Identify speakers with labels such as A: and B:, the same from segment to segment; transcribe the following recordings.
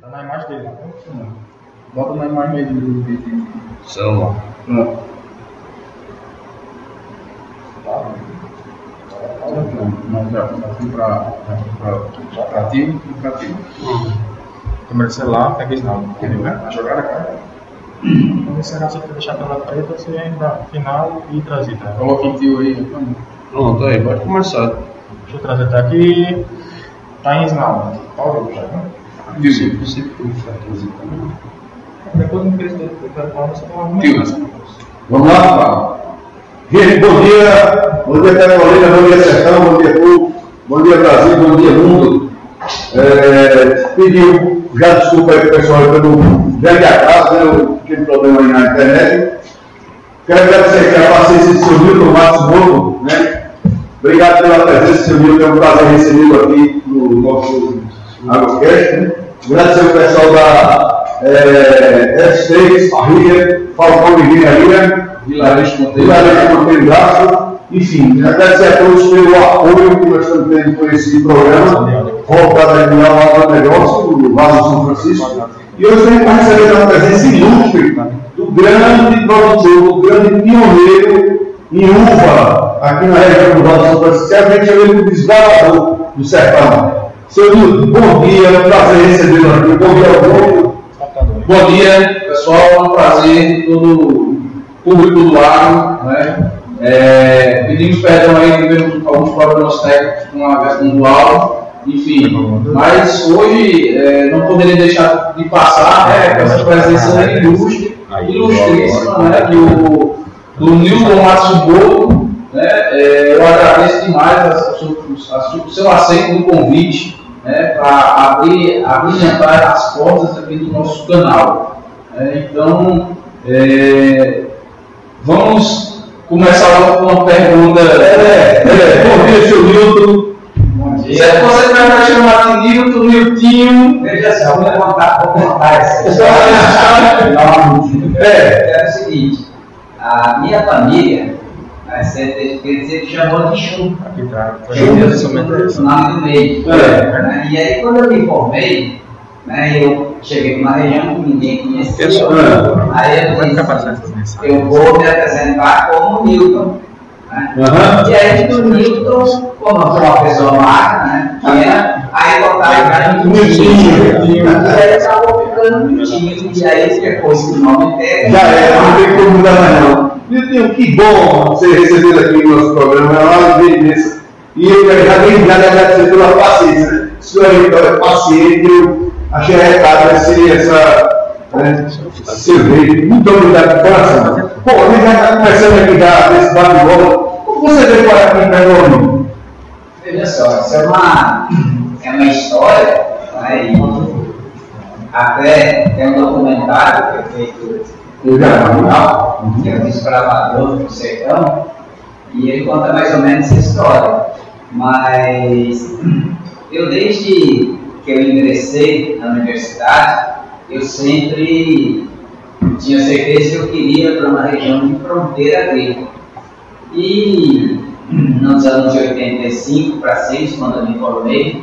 A: Tá na imagem dele. Bota na imagem dele do vídeo.
B: Celular.
A: Pronto. Não, já, assim pra, pra, pra ti e pra ti. Câmera celular, pega esse não. Ele vai jogar a cara.
C: Vamos ver se você deixar a tela preta, você ainda final e trazida.
A: Coloca em tio aí.
B: Pronto, aí, pode começar.
C: Deixa eu trazer até aqui. Tá em Isnal. Paulo, já né?
B: Você, você puxa aqui também.
C: Depois do telefone, você vai arrumar.
A: Tio.
D: Vamos lá, Paulo. Gente, bom dia. Bom dia, Carolina. Bom dia, Sertão. Bom dia, Povo. Bom dia, Brasil. Bom dia, Mundo. É, pediu, já desculpa aí, pessoal, pelo grande atraso, né? Eu tive problema aí na internet. Quero agradecer aqui a paciência do seu Milton Matsumoto, né? Obrigado pela presença, seu Milton. É um prazer recebê-lo aqui no nosso AgroCast, né? Agradecer o pessoal da é, S3, Parrilha, Falcão
B: Vilarejo Monteiro.
D: Vilarejo Monteiro Braço. Enfim, agradecer a todos pelo apoio que nós estamos tendo por esse programa. Voltado aqui ao agronegócio, do Vale do São Francisco. E hoje temos para receber uma presença ilustre do grande produtor, do grande pioneiro em uva aqui na região do Vale do São Francisco. A gente chama ele de desbravador do sertão. Seu Nilton, bom dia, é um prazer recebê-lo aqui. Bom dia ao.
B: Bom dia, pessoal. É um prazer todo público do agro. Né? É, pedimos perdão aí, tivemos alguns problemas técnicos com a versão do áudio. Enfim, mas hoje é, não poderia deixar de passar né, com essa presença ilustre, ilustríssima né, do, do Nilton Matsumoto. Né, é, eu agradeço demais a, a, a, o seu aceito do convite né, para abrir, abrilhantar as portas aqui do nosso canal. É, então, é, vamos começar logo com uma pergunta.
D: É, é, bom dia, seu Nilton.
E: Bom dia.
B: você vai chamar de Nilton, Niltinho,
E: Veja só, vou contar, vou contar essa.
D: É,
E: É o seguinte, a minha família, quer dizer que chamou de
C: tá.
E: Chum, o nome do meio.
D: É.
E: Né, E aí quando eu me formei, né, eu cheguei numa região que ninguém conhecia.
D: Pessoal.
E: Aí eu disse, eu vou me apresentar como Newton. Né?
D: Aham.
E: E aí do Newton, como eu sou uma pessoa magra, né? Tinha, aí botaram pra mim
D: Newtinho.
E: E aí acabou ficando Newtinho. E aí depois que o nome pega.
D: Já era, não tem como mudar mais não. Nilton, que bom você receber aqui no nosso programa, é uma alegria. E eu tenho já agradecer pela paciência. né? O senhor aí é paciente, eu achei arretado esse, essa, né, seu jeito. Muito obrigado de coração. Pô, a gente já está começando aqui já nesse bate-bola. Como você veio para aqui Pernambuco?
E: Veja só, isso é uma, é uma história, né? Até tem um documentário que é feito Que é o Desbravador do Sertão, e ele conta mais ou menos essa história. Mas eu, desde que eu ingressei na universidade, eu sempre tinha certeza que eu queria para uma região de fronteira agrícola. E nos anos de 85 para 6, quando eu me formei,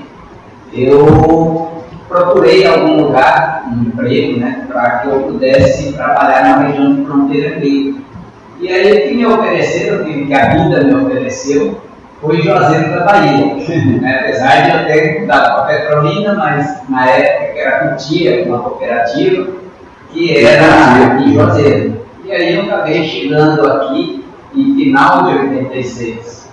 E: eu procurei algum lugar, um emprego, né, para que eu pudesse trabalhar na região de fronteira agrícola. E aí o que me ofereceram, o que a vida me ofereceu, foi Juazeiro da Bahia. né? Apesar de eu ter mudado para Petrolina, mas na época que era Cutia, uma cooperativa, que era em Juazeiro. E aí eu acabei chegando aqui em final de 86.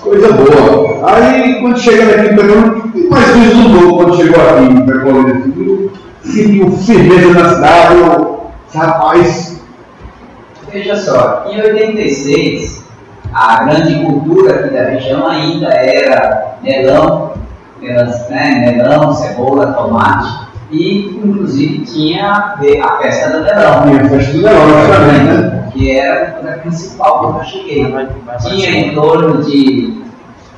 D: Coisa boa. Aí, quando chega aqui em Pernambuco, o que mais vislumbrou quando chegou aqui em Pernambuco? Sentiu firmeza na cidade, ou, rapaz,
E: Veja só, em 86, a grande cultura aqui da região ainda era melão, né, melão, cebola, tomate, e inclusive tinha a a festa do melão.
D: tinha festa do também, né?
E: que era a cultura principal quando eu cheguei. Tinha em torno de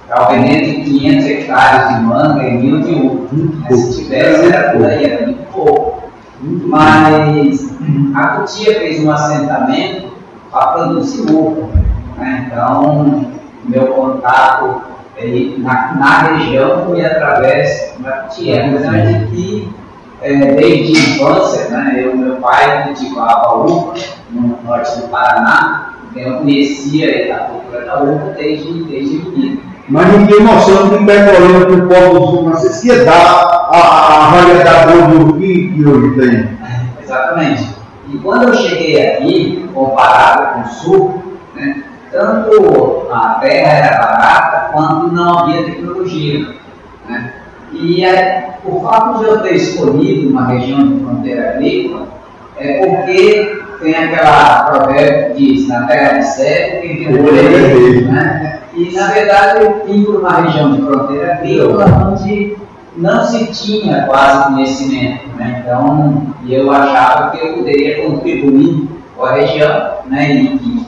E: talvez de 500 hectares de manga e mil de uva. Se tivesse, era por aí, era muito pouco. Mas a Cutia fez um assentamento para produzir uva. né? Então, meu contato na, na região e através da tia, apesar de que é, desde a infância, né, eu meu pai cultivava uva no norte do Paraná, então eu conhecia a cultura da uva desde, desde menino.
D: Mas ninguém mostrou que em Petrolina, que o povo do sul francês ia dar a, a, a variedade do que, que hoje tem.
E: Exatamente. E quando eu cheguei aqui, comparado com o sul, né, tanto a terra era barata quanto não havia tecnologia. Né? E é, o fato de eu ter escolhido uma região de fronteira agrícola é porque tem aquela provérbio que diz, na terra de cego, quem tem olho né? E na verdade eu vim para uma região de fronteira agrícola onde não se tinha quase conhecimento, né? Então eu achava que eu poderia contribuir com a região, né? E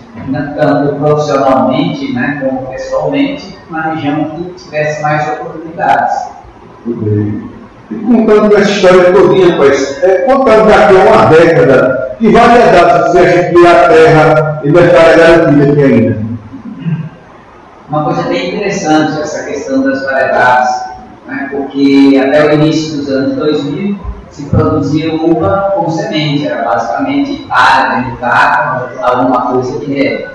E: tanto profissionalmente, né, como pessoalmente, uma região que tivesse mais oportunidades.
D: Muito bem. E contando essa história todinha, pois, é, contando daqui a uma década, que variedades você acha que a terra ainda está garantida aqui ainda?
E: Uma coisa bem interessante essa questão das variedades, né, porque até o início dos anos 2000 se produzia uva com semente, era basicamente área de alguma coisa de ré,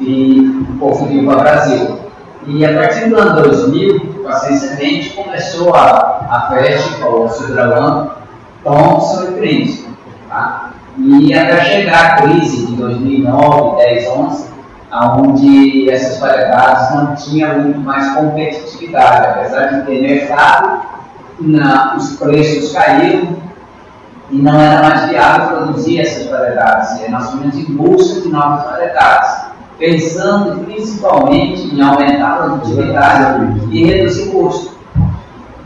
E: e o povo veio para o Brasil. E a partir do ano 2000, com a semente, começou a, a Festa, o Sudralan, Thompson e Prince. Tá? E até chegar a crise de 2009, 10, 11, onde essas variedades não tinham muito mais competitividade, apesar de ter mercado, na, os preços caíram e não era mais viável produzir essas variedades. E nós fomos em busca de novas variedades pensando principalmente em aumentar a produtividade e reduzir custo.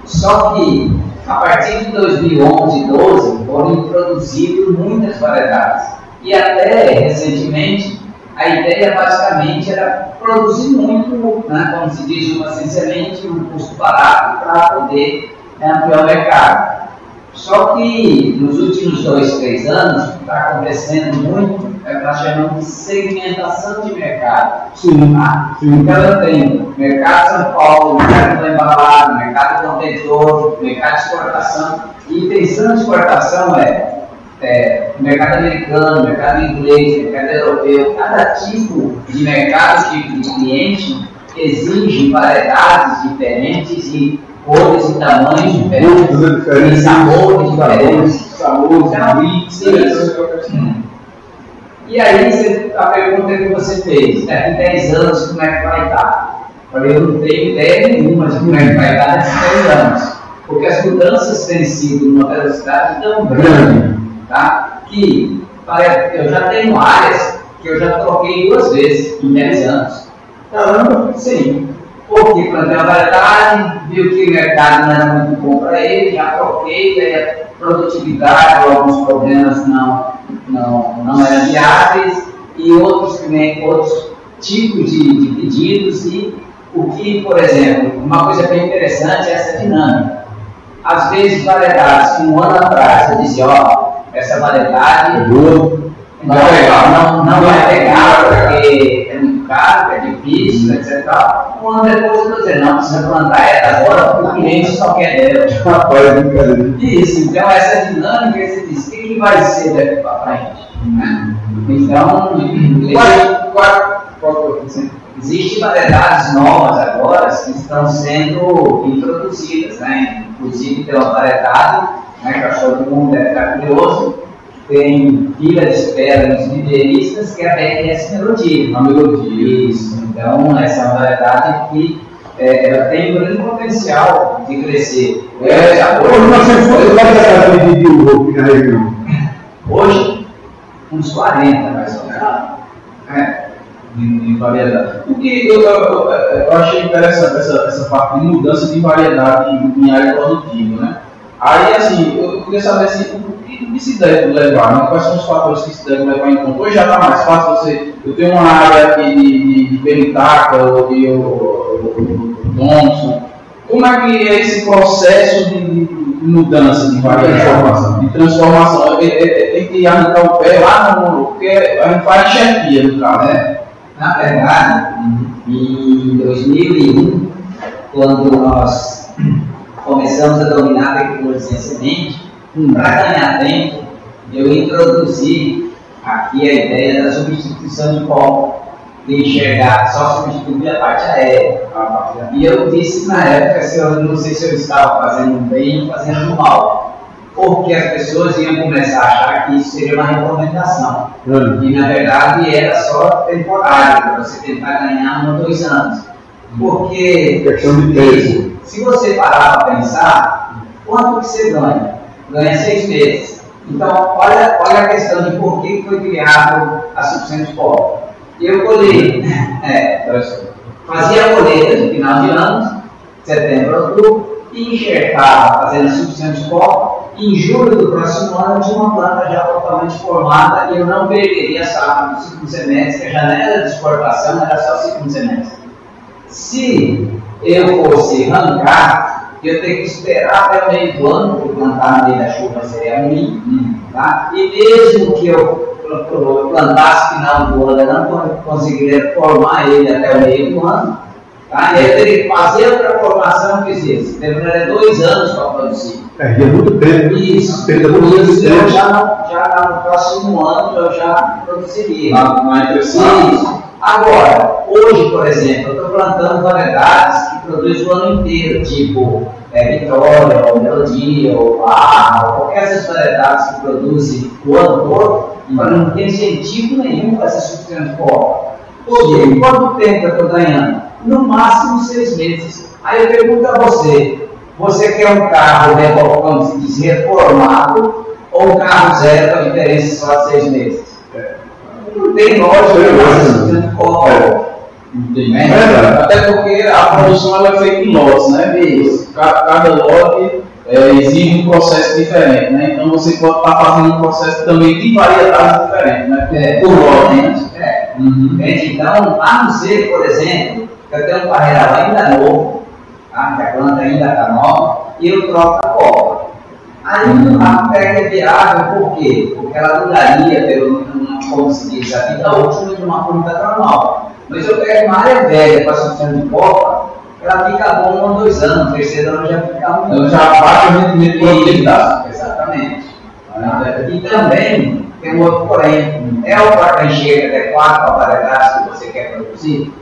E: Só que, a partir de 2011 e 2012, foram introduzidas muitas variedades. E até recentemente, a ideia basicamente era produzir muito, né, como se diz, uma semente, um custo barato para poder né, ampliar o mercado. Só que nos últimos dois, três anos, está acontecendo muito, o que nós chamamos de segmentação de mercado.
D: Sim.
E: Tá?
D: Sim.
E: Então eu tenho mercado São Paulo, mercado do embalado, mercado contentor, mercado de exportação. E intenção de exportação é, é mercado americano, mercado inglês, mercado europeu. Cada tipo de mercado, tipo de cliente, exige variedades diferentes e cores e tamanhos diferentes,
D: Gosto é diferente.
E: e sabores diferentes.
D: Sabores,
E: Então,
D: mix,
E: isso. Hum. E aí a pergunta que você fez, daqui 10 anos como é que vai estar? Eu falei, eu não tenho ideia nenhuma de como é que vai estar nesses 10 anos. Porque as mudanças têm sido numa velocidade tão grande, tá? que eu já tenho áreas que eu já troquei duas vezes em 10 anos. Caramba, sim. Porque plantei uma variedade, viu que o mercado não era muito bom para ele, já troquei, aí a produtividade alguns problemas não, não, não eram viáveis, e outros, também, outros tipos de, de pedidos, e o que, por exemplo, uma coisa bem interessante é essa dinâmica. Às vezes, variedades que um ano atrás eu dizia, ó, essa variedade
D: Boa.
E: não, não, não vai pegar porque é caro, é difícil, etc. Um ano depois eu estou dizendo, não, precisa plantar ela agora, porque o cliente só quer dela.
D: Rapaz, brincadeira.
E: Isso, então essa dinâmica, você diz, o que, que vai ser daqui para frente? Né? Então,
B: Qual, qual, qual, assim,
E: Existem variedades novas agora que estão sendo introduzidas, né? Inclusive uma variedade, né, que acho que todo mundo deve estar curioso, tem fila de espera nos viveiristas, que é a BRS Melodia.
B: uma melodia.
E: Isso, então essa é uma variedade que é, ela tem um grande potencial de crescer.
B: É,
D: Hoje nós temos de- na região?
E: Hoje, uns 40 mais ou menos. É.
B: de, de variedade. O que eu, eu, eu- eu achei interessante essa, essa parte de mudança de variedade em, em área produtiva, né? Aí, assim, eu queria saber assim, o que, se deve levar, né? quais são os fatores que se devem levar em conta. Hoje já está mais fácil você, eu tenho uma área aqui de, de, de Beritaca ou de Thompson. Como é que é esse processo de, de- mudança de?
D: Transformação.
B: De transformação. É- é- é- Tem que arrancar o pé lá no. Porque a gente faz enxertia no caso, né?
E: Na verdade, em 2001, quando nós começamos a dominar a tecnologia semente, para ganhar tempo, eu introduzi aqui a ideia da substituição de pó, de enxergar só substituir a parte aérea. E eu disse na época, se eu não sei se eu estava fazendo bem ou fazendo mal, porque as pessoas iam começar a achar que isso seria uma recomendação.
D: Hum.
E: E na verdade era só temporário, para você tentar ganhar um ou dois anos. Porque
D: peso.
E: se você parar para pensar, quanto que você ganha? Ganha seis meses. Então, olha, olha a questão de por que foi criado a suficiente pó. Eu colhei, é, fazia a colheita de final de ano, setembro, outubro, e enxertava fazendo suficiente pó. Em julho do próximo ano, tinha uma planta já totalmente formada e eu não perderia a safra do segundo semestre, a janela de exportação era só segundo semestre. Se eu fosse arrancar, eu teria que esperar até o meio do ano, porque plantar no meio da chuva seria ruim. Tá? E mesmo que eu pl- plantasse no final do ano, eu não con- conseguiria formar ele até o meio do ano. Tá? E eu teria que fazer outra formação que existe. Demoraria dois anos para produzir.
D: Perdia muito tempo.
E: Isso,
D: Perda
E: por
D: muito
E: isso eu já, não- já no próximo ano eu já produziria.
B: Na, na impressão.
E: Isso. Agora, hoje, por exemplo, eu estou plantando variedades que produzem o ano inteiro, tipo é, Vitória, ou Melodia, ou Barra, qualquer dessas variedades que produzem o ano todo, mas não tem incentivo nenhum essa substância pó. Porque quanto tempo eu estou ganhando? No máximo seis meses. Aí eu pergunto a você, você quer um carro, né, se diz, reformado, ou um carro zero com a diferença só de seis meses? Não tem lógica,
D: É.
E: que pó.
B: Entendi.
E: É
D: verdade.
B: Até porque a produção ela é feita em lotes, né?
E: Isso.
B: Ca- Cada lote é, exige um processo diferente, né? Então você pode estar fazendo um processo também de variedades diferentes, né?
E: É,
B: Por lote, né?
E: É.
B: Uhum.
E: Entende? Então, a não ser, por exemplo, que eu tenho um parreiral ainda novo, tá? que a planta ainda está nova, e eu troco a copa. Aí a pega é viável, por quê? Porque ela duraria, pelo, como se diz, a vida útil de uma planta normal. Mas eu pego uma área velha com a substância de copa, ela fica bom um ou dois anos, no terceiro ano já fica ruim.
B: Então já baixa o rendimento de produtividade.
E: Exatamente. E também tem um outro porém. É o porta-enxerga adequado para a variedade que você quer produzir?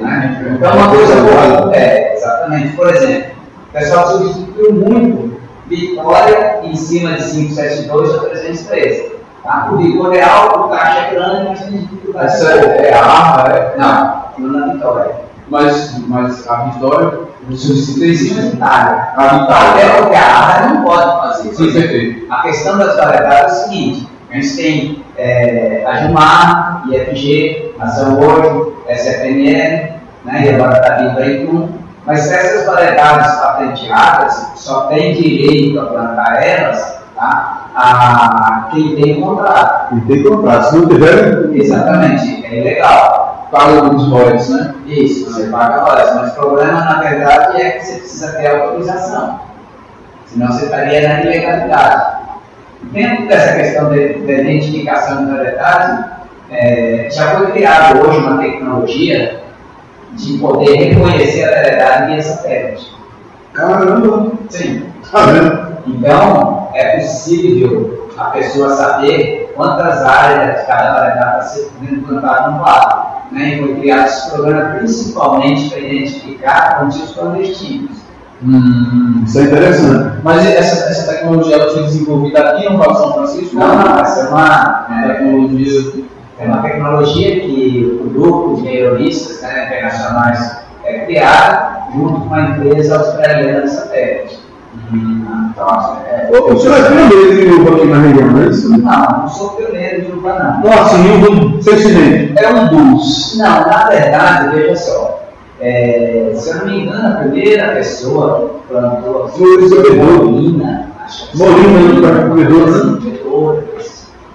E: Né? Então, uma coisa boa é, exatamente, por exemplo, o pessoal substituiu muito Vitória em cima de 572 ou 313. Tá? O Vitória é alto, o caixa é grande, mas tem dificuldade.
B: Essa é, é a arma, é?
E: Não, não na Vitória.
B: Mas, mas a vitória
E: Substitui em cima de Itália.
B: A vitória.
E: Até porque a Arra não pode fazer.
B: Sim, perfeito.
E: A questão das variedades é o seguinte: a gente tem é, a Gilmar, IFG, Ação Hoje, SFML, né, e agora está vindo aí tudo. Mas essas variedades patenteadas só tem direito a plantar elas tá, a quem tem contrato.
D: E tem contrato. Se não tiver,
E: Exatamente, é ilegal.
B: Paga os royalties, né?
E: Isso, você paga horas, mas o problema na verdade é que você precisa ter autorização. Senão você estaria na ilegalidade. Dentro dessa questão de, de identificação de variedade, é, já foi criada hoje uma tecnologia de poder reconhecer a variedade via satélite.
D: caramba,
E: Sim.
D: tá vendo?
E: Então, é possível a pessoa saber quantas áreas de cada variedade está sendo plantada no quadro. Né? E foi criado esse programa principalmente para identificar plantios clandestinos.
B: Hum.
D: Isso é interessante.
B: Mas essa, essa tecnologia ela foi desenvolvida aqui no São Francisco?
E: Não, não, essa é uma,
B: é, tecnologia.
E: É uma tecnologia que o grupo de melhoristas né, internacionais é criado junto com uma empresa australiana de satélite. Então, é,
D: O o senhor é pioneiro de uva aqui na região, não é isso?
E: não, não sou pioneiro de uva, não.
D: Nossa, e sem semente.
B: É um dos.
E: Não, na verdade, veja só. é, se eu não me engano, a primeira pessoa que plantou
D: o Bedouro.
E: Molina. acho que
D: Molina,
E: foi
D: né, do Bedouro, né?
E: Bedouro.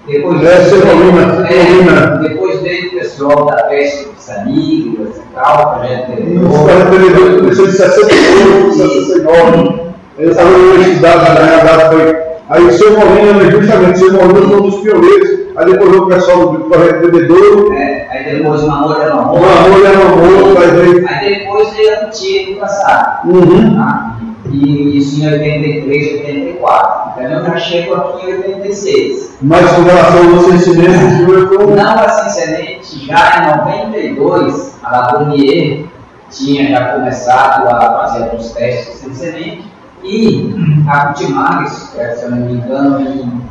E: Depois,
D: seu Molina,
E: é,
D: Molina.
E: depois veio o pessoal da Peste de Sanigras e tal, projeto
D: Esse
E: Bedouro.
D: cara perdeu, começou de 68, 69. Ele estava na universidade, na realidade foi. Aí o seu Molina, né, justamente, o seu Molina foi um dos pioneiros. Aí depois veio o pessoal do projeto Bebedouro.
E: É, Aí depois uma molha era Uma molha.
D: mulher era moça, aí veio.
E: Aí depois veio a tia do passado.
D: Uhum.
E: Tá? E isso em 83, 84. Então eu já chego aqui em 86.
D: Mas com relação ao licenciamento, foi um.
E: Não assim semente, já em 92, a Labournier tinha já começado a fazer alguns testes sem semente e a Cultimares, eh, se eu não me engano, em,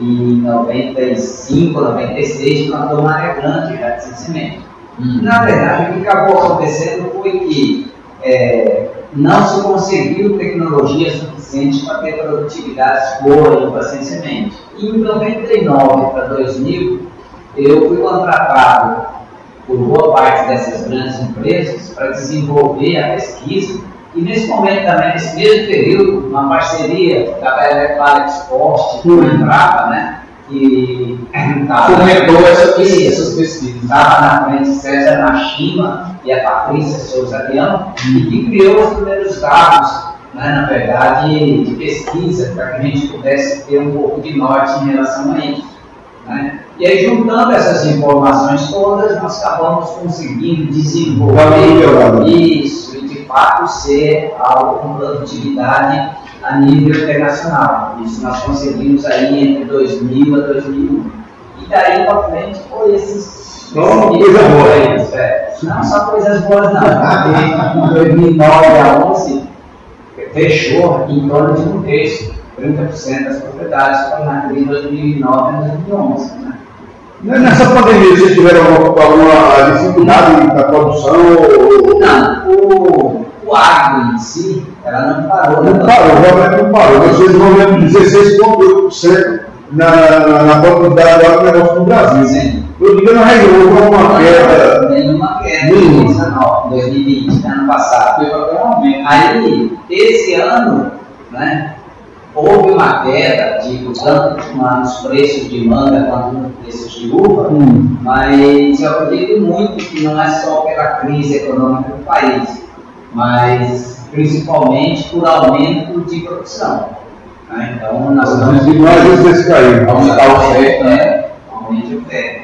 E: em 95, 96, plantou uma área grande já de sem semente. Na verdade, o que acabou acontecendo foi que eh, não se conseguiu tecnologia suficiente para ter produtividades boas para sem semente. E em 99 para 2000, eu fui contratado por boa parte dessas grandes empresas para desenvolver a pesquisa e nesse momento também, nesse mesmo período, uma parceria da Bela Export com a Embrapa, né, que estava Isso.
B: essas pesquisas.
E: estava na frente César Nashima e a Patrícia Souza Leão, que criou os primeiros dados, né, na verdade, de pesquisa, para que a gente pudesse ter um pouco de norte em relação a isso. né. E aí, juntando essas informações todas, nós acabamos conseguindo desenvolver isso e, de fato, ser algo com produtividade a nível internacional. Isso nós conseguimos aí entre 2000 a 2001. E daí para frente foi esses.
D: Só coisa boa.
E: é. Não só coisas boas, não. Porque em 2009 a 11 fechou em torno de um terço, 30% das propriedades crise de 2009 a 2011. Né?
D: Nessa pandemia, vocês tiveram alguma, alguma dificuldade na produção? Ou...
E: Não, o, o agro em si, ela não parou.
D: Não
E: né?
D: parou, realmente não parou. Vocês vão ver 16,8% na, na, na quantidade de agronegócio no Brasil.
E: Sim.
D: Eu digo na região, houve uma queda.
E: Nenhuma queda em
D: Nenhuma.
E: 2019, 2020, ano passado.
B: Até um aumento.
E: Aí, esse ano, né, houve uma queda, digo, tanto nos preços de manga quanto nos preços de uva,
D: Hum.
E: mas eu acredito muito que não é só pela crise econômica do país, mas principalmente por aumento de produção. né? Então, nós estamos
D: As imagens vocês caíram.
B: Aumentar o certo, né?
E: é, aumente o teto.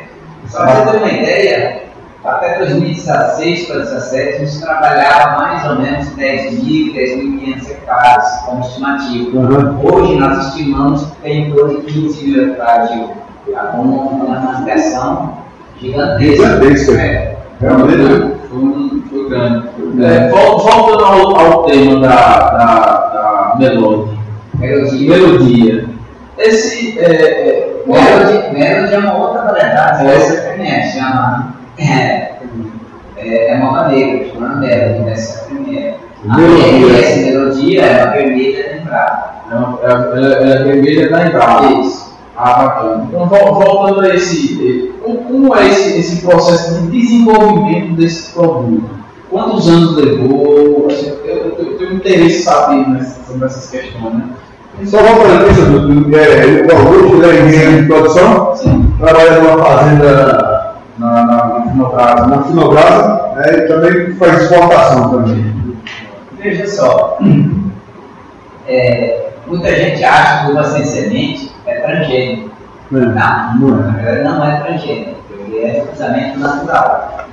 E: Só para você ter uma ideia, até 2016 para 2017 a gente trabalhava mais ou menos 10.000, 10.500 hectares como estimativa.
D: Uhum.
E: Hoje nós estimamos que tem em torno de 15 mil hectares de uva, tá? com uma ampliação gigantesca.
D: Gigantesca.
E: É.
D: Realmente.
B: Foi, um- foi grande. É, vol- voltando ao, ao tema da, da, da melodia.
E: Melody,
B: Melodia. Esse. É, é,
E: Melody, Melody é uma outra variedade,
B: É.
E: você conhece, chama. É, é, é uma maneira, chama Melody, dessa primeira. A
D: Melodia.
E: essa melodia é uma vermelha lembrada.
B: é uma- é- ela é vermelha da Embrapa.
E: Isso.
B: Ah, bacana. Então, vol- voltando a esse. Como é esse, esse processo de desenvolvimento desse produto? Quantos anos levou? Assim, Eu, eu, eu tenho interesse em saber né, sobre essas questões, né?
D: Só voltando nisso, Dudu, é, o Augusto ele é engenheiro de produção, trabalha numa fazenda na, na, na Finobrasa, na Finobrasa, né, e também faz exportação também.
E: Veja só, é, muita gente acha que uva sem semente é transgênico. Não, na verdade não é transgênico, ele é cruzamento natural.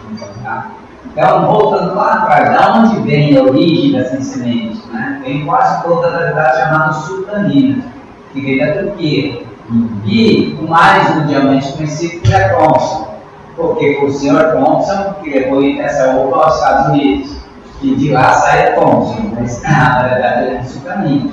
E: tá? Então, voltando lá atrás, da onde vem a origem da sem semente? Né? Vem quase toda a variedade chamada sultanina, que vem da Turquia. E o mais mundialmente conhecido é Thompson, porque foi o senhor Thompson que levou essa uva aos Estados Unidos. E de lá sai a Thompson, mas na verdade é sultanina.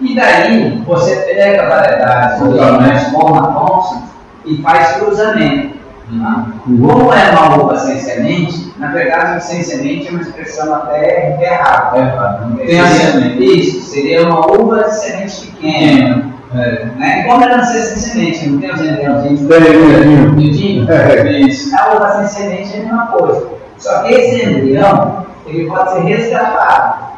E: E daí você pega variedades originais como a Thompson e faz cruzamento. Tá? Como é uma uva sem semente, na verdade sem semente é uma expressão até errada.
B: Tem a semente.
E: Isso, seria uma uva de semente pequena.
B: É.
E: Né? Como ela nascer sem semente, não tem os embriãozinhos
D: Tem, Nildinho.
E: miudinhos?
D: É,
B: Isso.
E: A uva sem semente é a mesma coisa. Só que esse embrião, ele pode ser resgatado.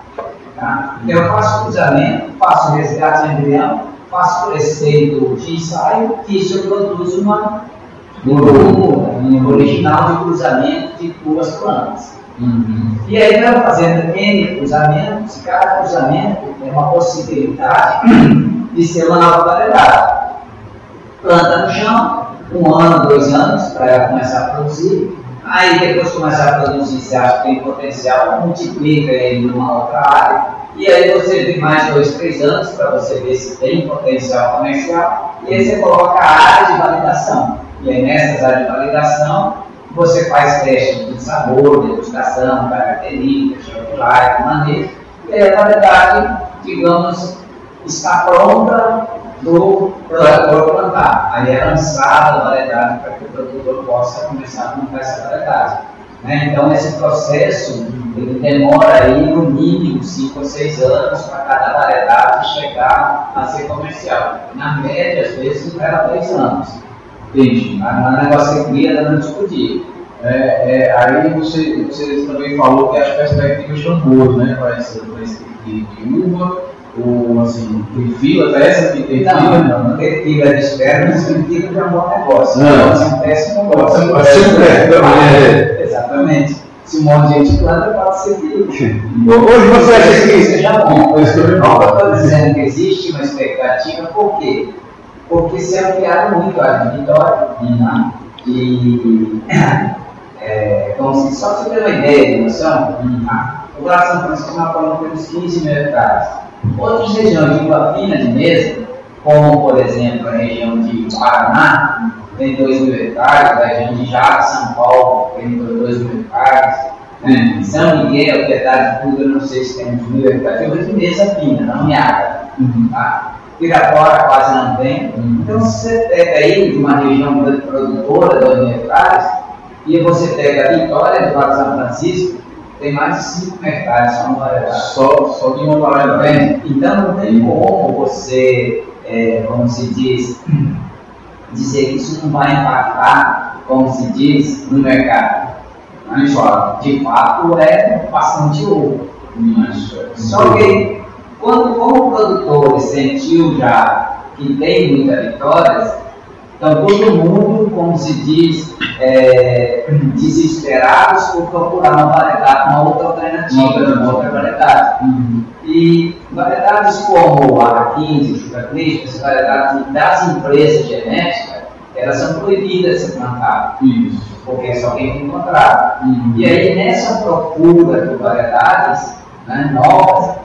E: Tá? Então, eu faço cruzamento, faço resgate de embrião, faço crescendo de ensaio e isso eu produzo uma, um original de cruzamento de duas plantas.
B: Uhum.
E: E aí vai fazendo N cruzamentos, cada cruzamento é uma possibilidade de ser uma nova variedade. Planta no chão, um ano, dois anos, para ela começar a produzir, Aí depois começar a produzir, você acha que tem potencial, multiplica ele numa outra área. E aí você tem mais dois, três anos para você ver se tem potencial comercial. E aí você coloca a área de validação. E aí nessas áreas de validação, você faz testes de sabor, degustação, características, chocolate, manejo. E aí a variedade, digamos, está pronta do produtor plantar. Aí é lançada a variedade para que o produtor possa começar a plantar essa variedade. Né? Então, esse processo ele demora aí no mínimo 5 ou 6 anos para cada variedade chegar a ser comercial. Na média, às vezes, leva 3 anos.
B: Entendi.
E: Mas não é negócio que cria dando discutir.
B: É, é, aí você, você também falou que as perspectivas são boas, né, para esse, para esse tipo de, de uva, ou assim, tem fila, até essa que tem
E: Não,
B: fila?
E: não, não ter fila de espera não significa que é um bom negócio.
B: Não.
E: Pode ser um péssimo negócio.
B: Ser um péssimo também, é.
E: Exatamente. Se um monte de gente planta, pode ser que
D: Hoje você acha que
E: seja bom.
B: Isso
E: Não,
B: não.
E: eu estou dizendo que existe uma expectativa, por quê? Porque se ampliaram muito a vitória né? e é, como se, só para você ter uma ideia de noção, a população São Francisco nós falamos pelos 15 mil hectares. Outras regiões de uva fina de mesa, como por exemplo a região de Paraná, tem 2 mil hectares, a região de Jales, São Paulo, tem 2 mil hectares. Né? São Miguel, Piedade de Tudo, eu não sei se tem uns mil hectares, tem uva de mesa fina, não meada. Tá? Pirapora quase não tem. Então, se você pega aí de uma região produtora, 2 mil hectares, e você pega a Vitória do Vale de São Francisco, tem mais de 5 hectares só no variedade.
B: Só, só de uma variedade.
E: Bem, Então não tem como você, é, como se diz, dizer que isso não vai impactar, como se diz, no mercado.
B: De fato.
E: De fato é bastante ouro.
B: Isso.
E: Só que quando o produtor sentiu já que tem muitas vitórias, então todo mundo, como se diz, é, desesperados por procurar uma variedade, uma outra alternativa, uma outra variedade. E variedades como a 15, o Chuca Cristo, variedades das empresas genéticas, elas são proibidas de ser plantadas,
B: Isso.
E: porque é só quem tem encontrado. E aí, nessa procura por variedades né, novas,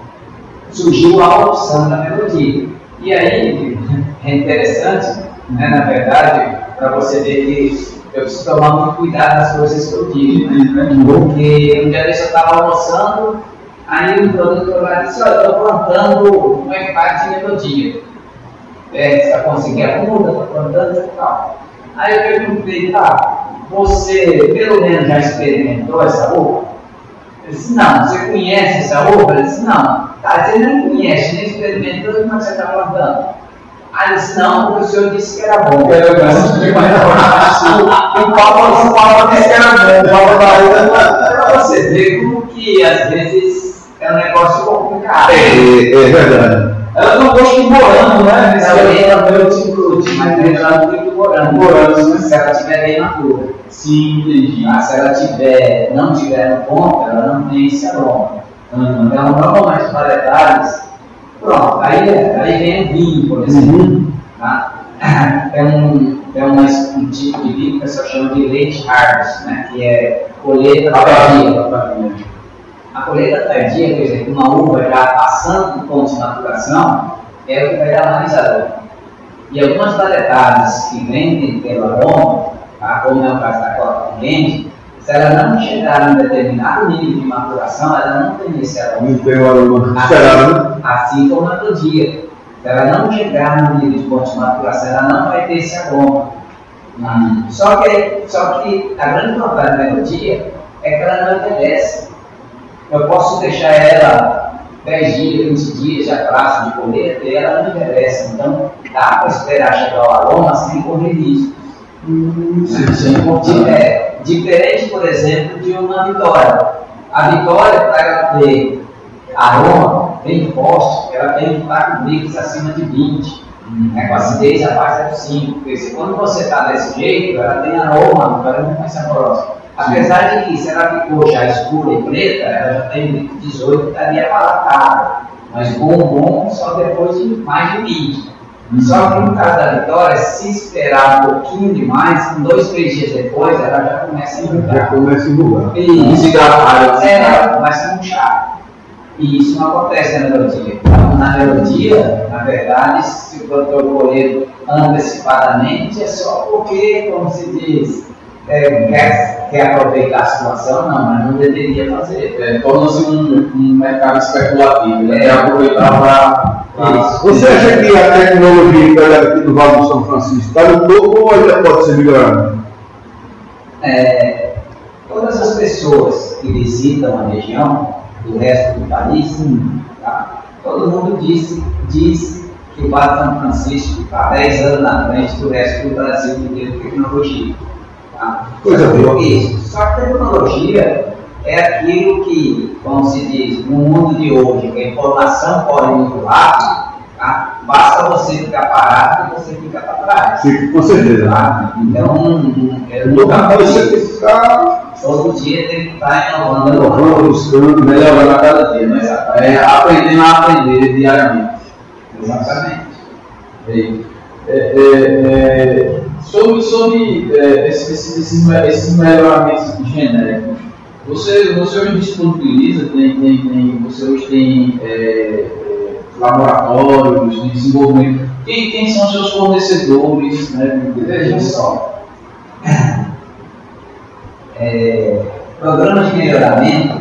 E: surgiu a opção da melodia. E aí, é interessante, né, na verdade, para você ver que eu preciso tomar muito cuidado nas coisas que eu digo. Né? Porque um dia eu estava almoçando, aí o produtor lá disse, olha, estou plantando um hectare de melodia. É, vai conseguir a muda, estou plantando e tal. Aí eu perguntei, tá, você pelo menos já experimentou essa uva? Ele disse, não, você conhece essa uva? Ele disse, não. Tá, você não conhece, nem experimentou, como você está plantando? Aí ele disse, não, porque o senhor disse que era bom.
B: Eu gosto de
E: O Paulo, o Paulo disse que era bom, o Paulo para você ver como que às vezes é um negócio complicado.
D: É, é verdade.
B: Ela não gosta de morango, né?
E: Também é meu tipo mas tem lá muito morango.
B: Morango, né?
E: Se ela tiver bem madura.
B: Sim, entendi.
E: Mas se ela tiver, não tiver no ponto, ela não tem esse aroma.
B: Uhum.
E: Então, normalmente variedades, pronto, aí, aí vem o vinho, por exemplo. Tá? É, um, é uma, um tipo de vinho que o pessoal chama de late harvest, né? que é colheita tardia. A colheita tardia, por exemplo, uma uva já passando do ponto de maturação, é o que vai dar mais aroma. E algumas variedades que vendem pelo aroma, tá? como é o caso da coca quente, se ela não chegar em determinado nível de maturação, ela não tem esse aroma.
D: Não tem uma esperado, né?
E: Assim como a melodia. Se ela não chegar no nível de ponto de maturação, ela não vai ter esse aroma. Só, que, só que a grande vantagem da melodia é que ela não envelhece. Eu posso deixar ela 10 dias, 20 dias já prazo de colheita e ela não envelhece. Então dá para esperar chegar o aroma sem correr risco. Di- é, diferente, por exemplo, de uma vitória. A vitória, para ela ter aroma bem forte, ela tem que estar com bicos acima de 20. Né, com acidez abaixo de 5. Porque se quando você está desse jeito, ela tem aroma, ela é muito mais saborosa. Apesar de que, se ela ficou já escura e preta, ela já tem bico 18 que estaria palatável. Mas bom, bom, só depois de mais de 20. Só que no caso da Vitória, se esperar um pouquinho demais, dois, três dias depois, ela já começa a
D: Já
E: enrugar.
D: começa a enrugar.
E: E
B: Desidratada.
E: é, ela começa a murchar. E isso não acontece na melodia. Então, na melodia, na verdade, se o produtor colher antecipadamente, é só porque, como se diz, é, quer, quer aproveitar a situação, não, mas não deveria fazer.
B: É, Torna-se um, um mercado especulativo.
E: É.
B: quer aproveitar para.
E: Isso.
D: Você acha que a tecnologia empregada aqui no Vale do São Francisco está no topo ou ainda pode ser melhorada?
E: É, todas as pessoas que visitam a região do resto do país, tá? todo mundo diz, diz que o Vale de São Francisco está 10 anos na frente do resto do Brasil em termos de tecnologia. Tá?
D: Coisa boa.
E: Isso. Só que tecnologia é aquilo que, como se diz, no mundo de hoje, a informação corre muito rápido, tá? basta você ficar parado que você fica para trás.
D: Sim, com certeza.
E: Tá? Então, eu
D: Nunca
E: nunca
D: pode ser
E: fui
D: que ficar
E: Todo dia tem que estar inovando.
D: inovando, buscando,
B: melhorando a cada dia, mas é, aprendendo a aprender diariamente.
E: Exatamente.
B: É, é, é, sobre sobre é, esses, esses, esses, me- esses melhoramentos genéricos, você, você hoje disponibiliza, tem, tem, tem, você hoje tem é, é, laboratórios de desenvolvimento. Quem, quem são os seus fornecedores? Né,
E: Veja só. É, programa de melhoramento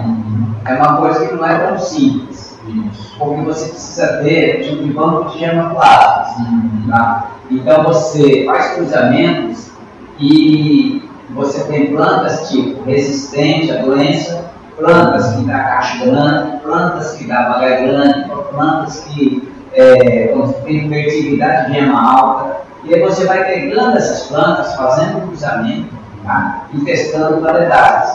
E: é uma coisa que não é tão simples.
B: Isso.
E: Porque você precisa ter tipo de banco de germoplasmas. Tá? Então você faz cruzamentos e você tem plantas tipo resistente à doença, plantas que dá caixa grande, plantas que dá vaga grande, plantas que é, têm fertilidade de gema alta. E aí você vai pegando essas plantas, fazendo o cruzamento tá? e testando variedades.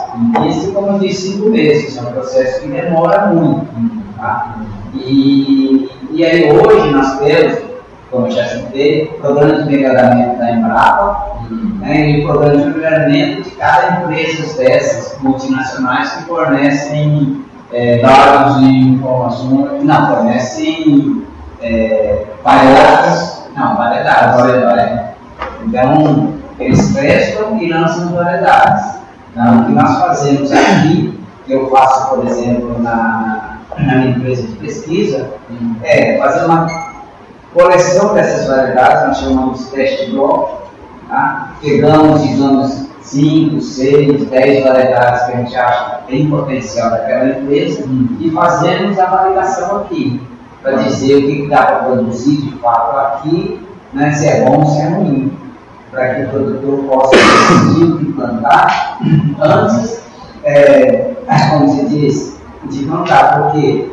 E: Isso, como eu disse, cinco meses, é um processo que demora muito. Tá? E, e aí hoje nós temos, como eu já citei, programa de melhoramento da Embrapa né, e o programa de melhoramento de cada empresa dessas multinacionais que fornecem é,
B: Dados e informações.
E: não, fornecem é, variedades. Não, variedades. variedades. Então, eles prestam e lançam variedades. Então, o que nós fazemos aqui, que eu faço, por exemplo, na, na minha empresa de pesquisa, é fazer uma coleção dessas variedades, nós chamamos de teste bloco. Tá? Pegamos, digamos, 5, 6, 10 variedades que a gente acha que tem potencial daquela empresa e fazemos a validação aqui, para dizer o que dá para produzir de fato aqui, né, se é bom, se é ruim, para que o produtor possa decidir o que plantar antes, é, como se diz, de plantar, porque,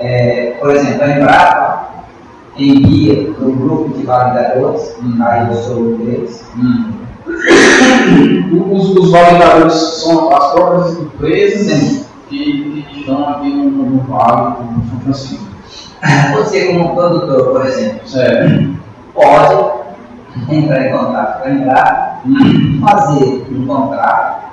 E: é, por exemplo, a Embrapa envia para um grupo de validadores, aí eu sou um deles,
B: Os, os validadores são as próprias empresas que, que estão aqui no, no Vale, no São Francisco.
E: Você como produtor, por exemplo,
B: Certo.
E: pode entrar em contato com a Embrapa, fazer um contrato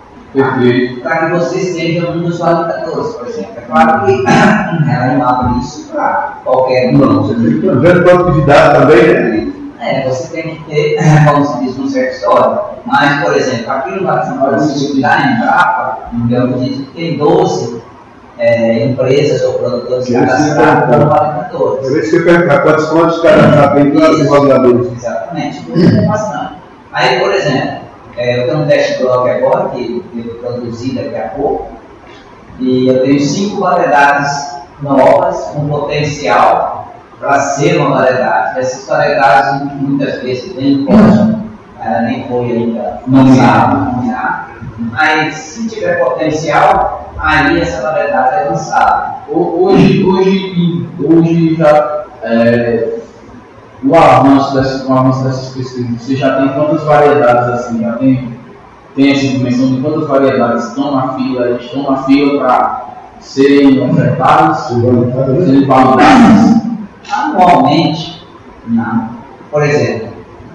E: para que você seja um dos validadores, por exemplo. É claro que ela não abre isso para qualquer
D: Não, você tem que ver produtividade também, né?
E: É, você tem que ter, como se diz, um certo histórico. Mas, por exemplo, aqui no Vale de São Francisco, da Embrapa, eu acredito que tem 12 é, empresas ou produtores
D: Sim,
E: cadastrados
D: sim,
E: como
D: tá.
E: validadores.
D: Às vezes você pergunta quantos quantos tem para os validadores.
E: Exatamente, isso é bastante. Aí, por exemplo, é, eu tenho um teste block agora, que eu produzi daqui a pouco, e eu tenho cinco variedades novas com potencial para ser uma variedade. Essas variedades muitas vezes nem código, ela nem foi ainda lançada, nomeada. Mas se tiver potencial, aí essa variedade é lançada.
B: Ho- Hoje, hoje, hoje já é, o avanço dessas, o avanço dessas pesquisas, você já tem quantas variedades assim, já tem, tem essa dimensão de quantas variedades estão na fila, estão na fila para serem ofertadas, serem validadas.
E: Anualmente, né, por exemplo,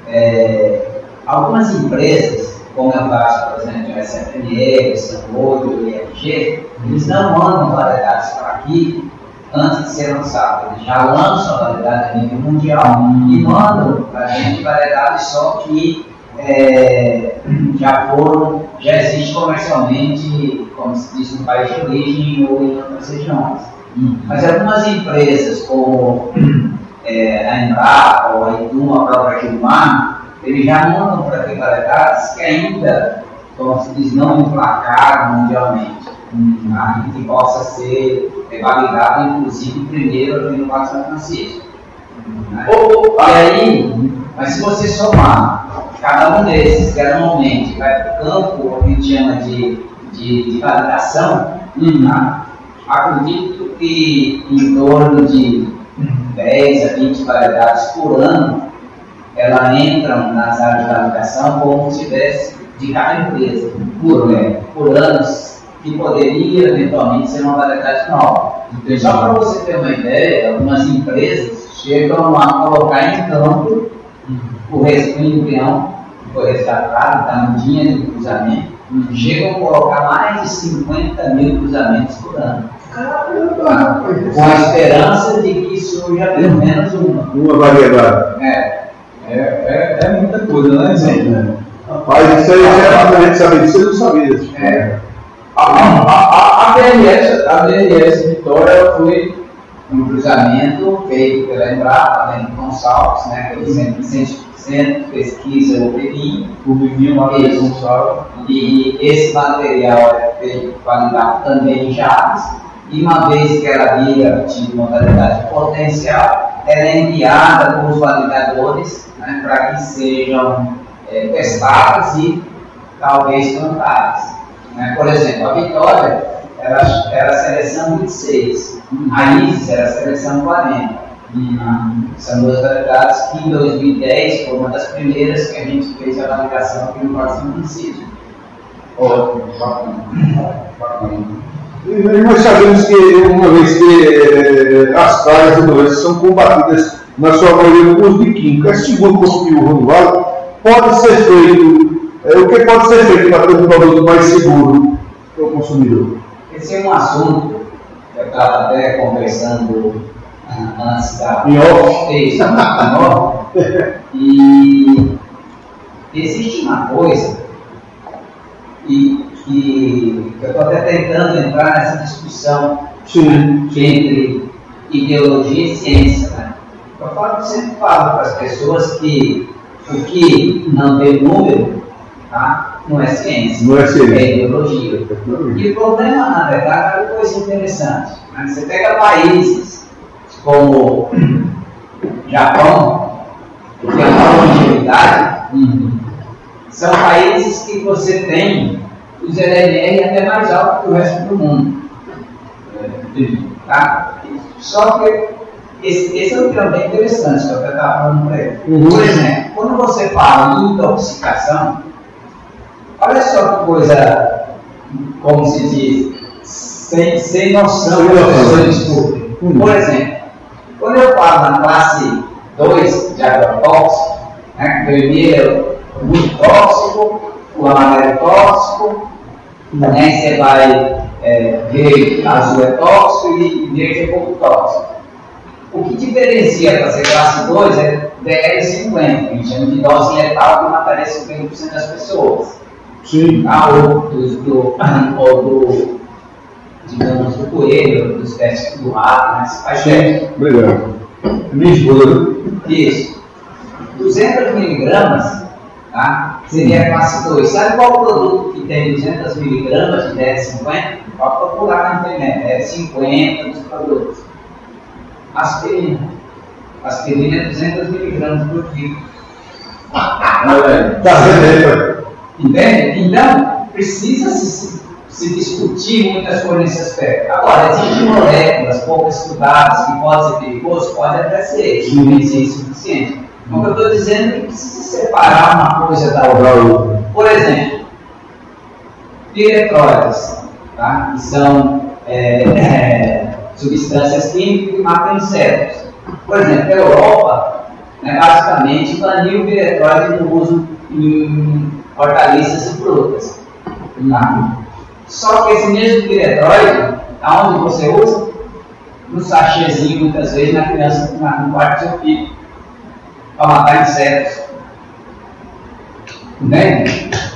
E: é, algumas empresas, como é o caso, por exemplo, de SFME, e IFG, eles não mandam variedades para aqui antes de ser lançado. Eles já lançam a variedade a nível mundial e mandam para a gente variedades só que é, já foram, já existe comercialmente, como se diz, no país de origem ou em outras regiões. Mas algumas empresas, como é, a Embrapa ou a Iduma, a própria Gilmar, eles já mandam para ter variedades que ainda, como se diz, não emplacaram mundialmente. Tá? E que possa ser validado, inclusive, primeiro aqui no Vale São Francisco. Né? E aí, mas se você somar cada um desses, que anualmente vai para o campo, o que a gente chama de, de, de validação, tá? acredito que em torno de 10 a 20 variedades por ano, elas entram nas áreas de validação como se tivesse de cada empresa, por, né, por anos, que poderia eventualmente ser uma variedade nova. Só para você ter uma ideia, algumas empresas chegam a colocar em campo o respinho embrião que foi resgatado, está no dinheiro de cruzamento, chegam a colocar mais de 50 mil cruzamentos por ano.
D: Caramba!
E: Com a esperança de que surja pelo menos uma.
D: Uma variedade.
E: É,
B: É, é, é muita coisa, né, gente?
D: Rapaz, isso aí já a gente sabia disso, eu não sabia.
E: é.
B: A, a, a, a DLS, a DLS Vitória foi
E: um cruzamento feito pela Embrapa, do Gonçalves, né, aquele centro, centro, centro de pesquisa UPI,
B: o Vivinho lá de São Paulo.
E: e esse material é feito validado também em Jales, e uma vez que ela vira de modalidade potencial, ela é enviada para os validadores né, para que sejam é, testadas e talvez plantadas. Né? Por exemplo, a Vitória era, era a seleção 26, a Isis era a seleção 40. São duas variedades que em 2010 foi uma das primeiras que a gente fez a validação aqui no São Francisco.
A: Ótimo. Bacana.
D: E nós sabemos que, uma vez que eh, as pragas são combatidas, na sua maioria, com uso de química, segundo conseguiu o Ronaldo, pode ser feito, eh, o que pode ser feito para ter um produto mais seguro para o consumidor?
E: Esse é um assunto que eu estava até conversando ah, antes da
D: Em off?
E: Isso, em off. E existe uma coisa e, que eu estou até tentando entrar nessa discussão
D: Sim.
E: entre ideologia e ciência. Né? Eu falo, sempre falo para as pessoas que o que não tem número tá? Não é ciência,
D: Não é ciência.
E: é ideologia. E o problema, na verdade, é uma coisa interessante. né? Você pega países como Japão, que tem uma longevidade, são países que você tem os LMR até mais altos que o resto do mundo. Tá? Só que esse, esse é um tema bem interessante que eu até estava falando para ele.
D: Uhum.
E: Por exemplo, quando você fala em intoxicação, olha só que coisa, como se diz, sem, sem noção que pessoas discutem.
D: Uhum.
E: Por exemplo, quando eu falo na classe 2 de agrotóxico, né, que o vermelho é muito tóxico, o amarelo é tóxico, né, você vai é, ver azul é tóxico e verde é pouco tóxico. O que diferencia para ser classe 2 é DR50, que a gente chama de dose letal que mataria 50% das pessoas.
D: Sim.
E: Tá? Ou do, ou do, digamos, do coelho, dos testes do rato, né? Você faz.
D: Obrigado. Minha esposa.
E: Isso. 200 miligramas tá? seria a classe 2. Sabe qual o produto que tem 200 miligramas de DR50? Pode procurar na internet. DR50 dos produtos. Aspirina. Aspirina é 200 miligramas por quilo.
D: Tá vendo aí?
E: Entende? Então, precisa se, se discutir muitas coisas nesse aspecto. Agora, existem moléculas pouco estudadas que podem ser perigosas, pode até ser, isso não é suficiente. Mas o que eu estou dizendo é que precisa separar uma coisa da outra. Por exemplo, piretróides, tá? que são é, é, substâncias químicas que matam insetos. Por exemplo, a Europa, né, basicamente, baniu o piretróide no uso em hortaliças e frutas. Tá? Só que esse mesmo piretróide, aonde você usa? no sachêzinho, muitas vezes, na criança no quarto do seu filho, para matar insetos. Né?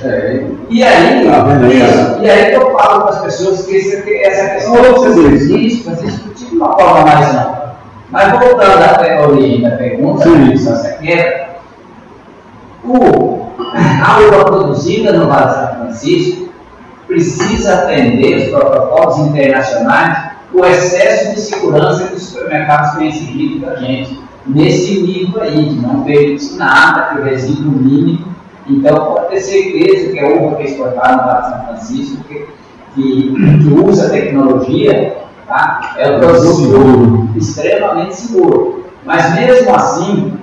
B: É,
E: E aí,
D: Tá aí,
E: isso, e aí que eu falo para as pessoas que que essa questão
D: Não,
E: discutida, mas discutir de uma forma mais ampla. Mas voltando a origem da pergunta,
D: Sim.
E: da Sansequeira, o, a uva produzida no Vale de São Francisco precisa atender os protocolos internacionais o excesso de segurança que os supermercados têm exigido da gente. Nesse nível aí, de não permitir nada, que o resíduo mínimo. Então, pode ter certeza que a uva que é exportada no Vale de São Francisco, que, que, que usa tecnologia, tá? é um produto extremamente seguro. Mas mesmo assim,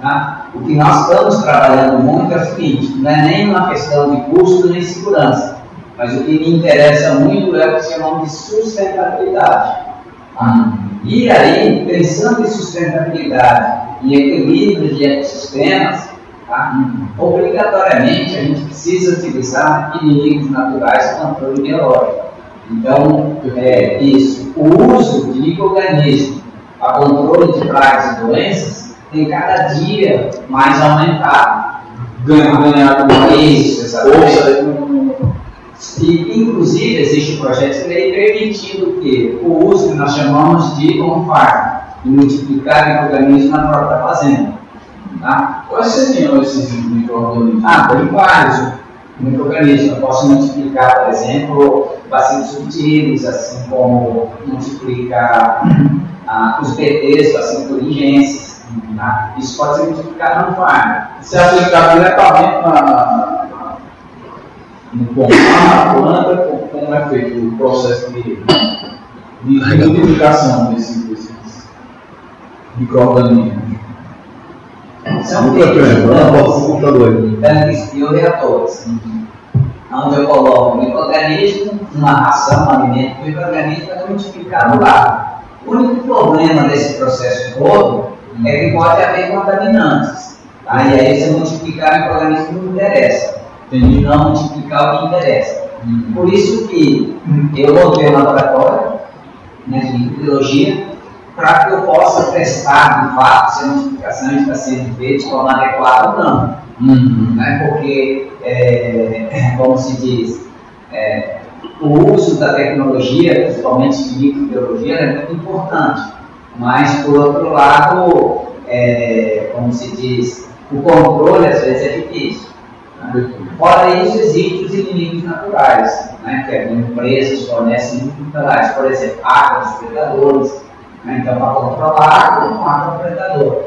E: tá? O que nós estamos trabalhando muito é o seguinte, não é nem uma questão de custo nem segurança, mas o que me interessa muito é o que chamamos de sustentabilidade. tá? E aí, pensando em sustentabilidade e equilíbrio de ecossistemas, tá? obrigatoriamente a gente precisa utilizar inimigos naturais controle biológico. Então, é isso. O uso de micro-organismos para controle de pragas e doenças tem cada dia mais aumentado.
B: ganhar, ganhar
E: Isso, exatamente.
B: força
E: E, inclusive, existe um projeto de lei permitindo que o uso que nós chamamos de on-farm, de multiplicar micro-organismos na própria fazenda. Tá?
B: Quais seriam esses micro-organismos?
E: Ah, tem vários micro-organismos. Eu posso multiplicar, por exemplo, bacilos subtilis, assim como multiplicar ah, os BTs, bacilos turingenses. Tá? Isso pode ser multiplicado no farm.
B: Se aplicar diretamente na, no pomar, na planta, como- é feito o processo de, de multiplicação desses, desses micro-organismos?
E: São
D: Nunca
E: feitos,
D: tem,
E: né?
D: bota o computador aí.
E: tanques bioreatores, onde eu coloco um microorganismo, uma ração, um alimento, o microorganismo é multiplicado lá. O único problema desse processo todo é que pode haver contaminantes. Tá? E aí você multiplicar microorganismo não interessa. E não multiplicar o que interessa. Por isso que eu montei um laboratório né, de microbiologia para que eu possa testar de fato se a multiplicação está sendo feita de forma adequada ou não né? porque, é, como se diz, é, o uso da tecnologia, principalmente de microbiologia, é muito importante, mas, por outro lado, é, como se diz, o controle às vezes é difícil. Né? Fora isso, existem os inimigos naturais, né? que as empresas fornecem inimigos naturais, por exemplo, água dos predadores, né? então, para controlar água, um água predador.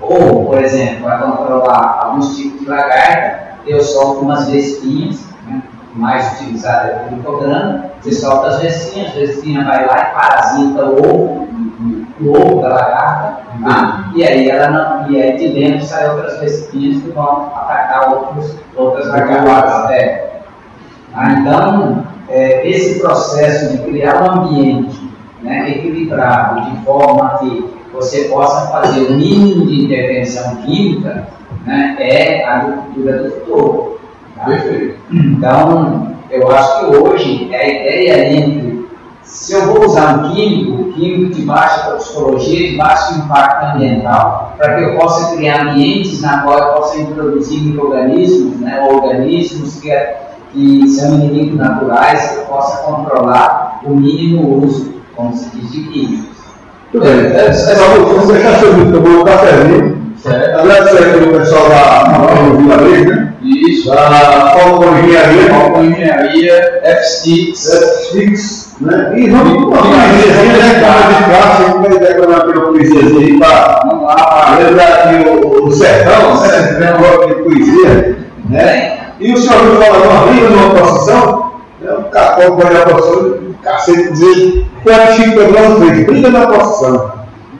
E: Ou, por exemplo, para controlar alguns tipos de lagarta, eu solto umas vespinhas, né, mais utilizadas aqui no programa. Você solta as vestinhas, a vestinha vai lá e parasita o ovo, o ovo da lagarta, tá? e aí ela não, e aí de dentro saem outras vestinhas que vão atacar outros, outras lagartas terra. Ah, então, é, esse processo de criar um ambiente né, equilibrado, de forma que você possa fazer o mínimo de intervenção química, né, é a agricultura do futuro. tá?
B: Perfeito.
E: Então, eu acho que hoje a ideia entre se eu vou usar um químico, um químico de baixa toxicologia, de baixo impacto ambiental, para que eu possa criar ambientes na qual eu possa introduzir micro-organismos, né, organismos que, que são inimigos naturais, que eu possa controlar o mínimo uso, como se diz, de químicos.
D: Tudo bem. É só vamos deixar seu vídeo, eu vou um cafezinho.
B: Certo.
D: Agradecer aqui o pessoal da da Vila Verde, né?
B: Isso.
D: Da Fórmula Engenharia,
B: Com engenharia, F6,
D: Fix, né? E com uma poesiazinha, né? Gente vai decorar aquela poesiazinha aí para lembrar aqui o, o sertão, né? Um bloco de poesia, né? E o senhor me fala de uma briga numa procissão, é um capô que vai na procissão, cacete dizer, a Chico Pedroso fez, briga na procissão.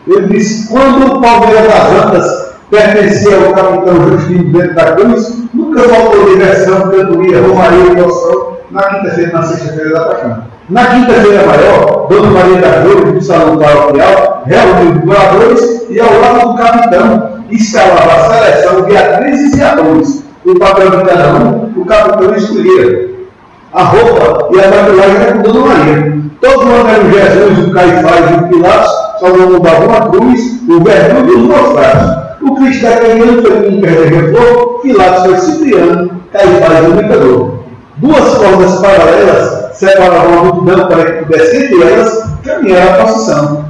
D: Ele disse, quando o Palmeiras das Antas pertencia ao capitão Justino dentro da cruz, nunca faltou diversão, cantoria, romaria e emoção na quinta-feira, na sexta-feira da paixão. Na quinta-feira maior, Dona Maria das Flores, do Salão Paroquial, reuniu moradores e ao lado do capitão, escalava a seleção de atrizes e atores. O papel de cada um, o capitão escolhia. A roupa e a maquiagem era com Dona Maria. Todos mandaram Jesus, o Caifás e o Pilatos, só não mudavam uma cruz, o verdugo e os mostrados. O Cristo da Canhã foi um interventor, Pilatos foi Cipriano, Caifás o imitador. Duas cordas paralelas separavam a multidão para que pudesse entre elas caminhar a procissão.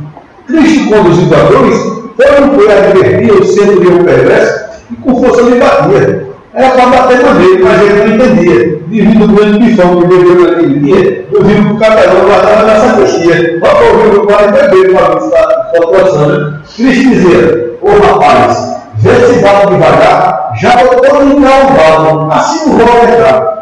D: Cristo conduzido a cruz, foi um foi advertir o um perverso e com força lhe batia. Era para bater dele, mas ele não entendia. Devido ao grande bifão que bebeu naquele dia, eu vi que o cabelão guardava na sacristia. Para ouvir o pai beber para se está né? Cristo dizia, ô rapaz, vê se bate devagar, já botou no calvado, assim o vou entrar.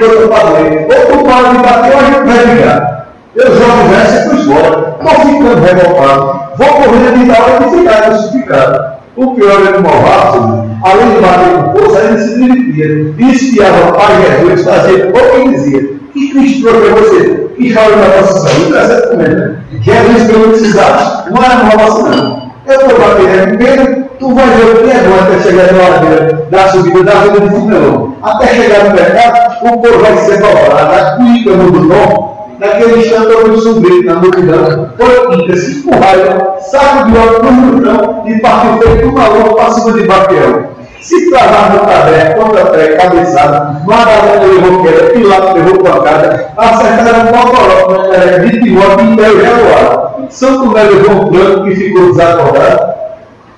D: Outro padre, outro padre bateu, a gente vai brigar. Eu jogo verso e fui embora. Estou ficando revoltado. Vou correr de hora de ficar crucificado. O pior é que o além de bater com força, ainda se dividia. E espiava o Pai Jesus, fazia pouco e dizia: Que Cristo trouxe você? Que chora na procissão? Isso é né? Que é isso que eu precisava. Não era uma vacina, não. Eu estou batendo primeiro, tu vai ver o que é bom até chegar na ladeira da subida da vida de Fimelão. Até chegar no mercado, o povo vai ser dobrado. A cuíca do nome Naquele vi um grito na multidão, foi com raiva, saco de óleo no chão e partiu feito uma lua para cima de Baquel. Se travar no caderno, contra-pé, cabeçada, Madalena levou queda, Pilato levou pancada, acertaram um cocoró, mas era 29 e Império Januário. São Tomé levou um plano que ficou desacordado.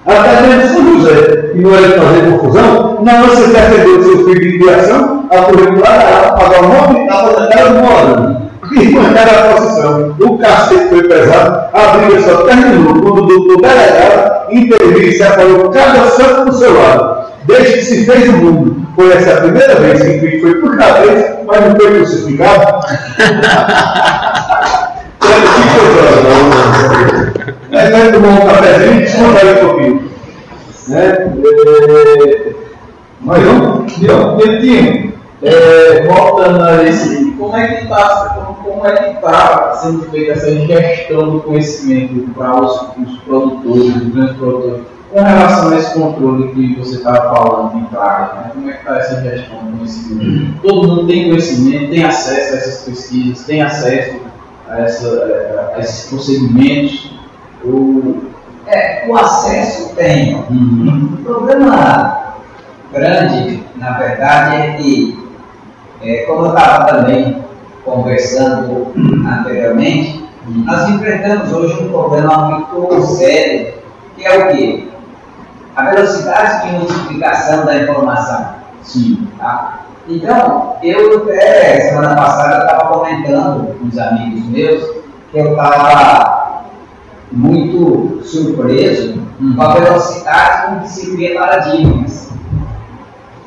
D: Até mesmo São José, que não era fazer confusão, não se percebeu de seu filho de criação, a curricular, o e estava na cara do morando e marcaram a posição. O cacete foi pesado, a briga só terminou quando o doutor delegado interviu e separou cada santo do seu lado. Desde que se fez o mundo, foi essa a primeira vez que Cristo foi por cabeça, mas não foi crucificado. que coisa, é, vai tomar um cafezinho, descontar um pouquinho. Né? Mas vamos, Dentinho,
B: é, voltando a esse, como é que está como, como é que tá sendo feita essa gestão do conhecimento para os, os produtores, os grandes produtores, com relação a esse controle que você estava falando em praga, né? como é que está essa gestão do conhecimento? Todo mundo tem conhecimento, tem acesso a essas pesquisas, tem acesso a, essa, a esses procedimentos?
E: O... É, o acesso tem. Uhum. O problema grande, na verdade, é que é, como eu estava também conversando anteriormente, nós enfrentamos hoje um problema muito sério, que é o quê? A velocidade de multiplicação da informação.
B: Sim.
E: Tá? Então, eu até semana passada estava comentando com os amigos meus que eu estava muito surpreso hum. com a velocidade com que se cria paradigmas.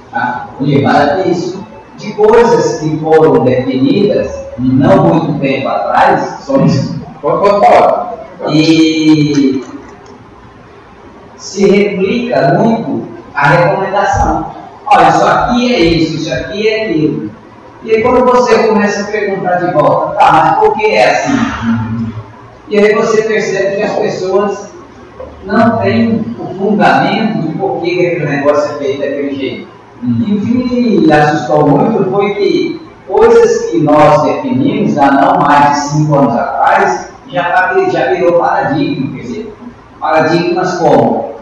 E: Tá? E para isso de coisas que foram definidas não muito tempo atrás.
B: Só isso. Pode falar.
E: E se replica muito a recomendação. Olha, isso aqui é isso, isso aqui é aquilo. E aí quando você começa a perguntar de volta, tá, mas por que é assim? E aí você percebe que as pessoas não têm o fundamento de por que aquele negócio é feito daquele jeito. E o que me assustou muito foi que coisas que nós definimos há não mais de cinco anos atrás já, tá, já virou paradigma. Quer dizer, paradigmas como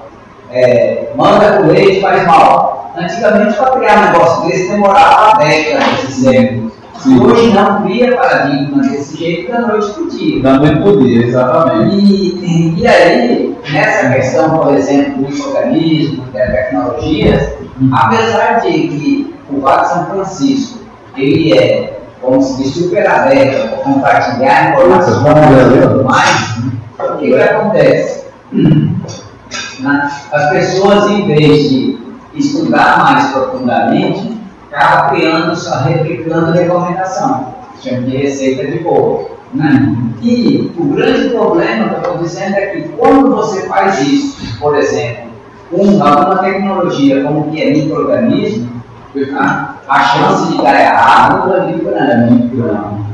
E: é, manda com leite faz mal. Antigamente, para criar um negócio desse, demorava décadas de séculos. Hoje não cria paradigma desse jeito da noite para o dia.
B: Da noite para o dia, exatamente.
E: E, e, aí, nessa questão, por exemplo, dos organismos, das tecnologias, Apesar de que o Vale São Francisco ele é, como se diz, super aberto para compartilhar informações e tudo mais, o que, que acontece? As pessoas, em vez de estudar mais profundamente, acabam criando, só replicando recomendação, chama de receita de bolo. Né? E o grande problema que eu estou dizendo é que quando você faz isso, por exemplo, com alguma tecnologia como que é microorganismo, a, a chance de dar errado é muito grande.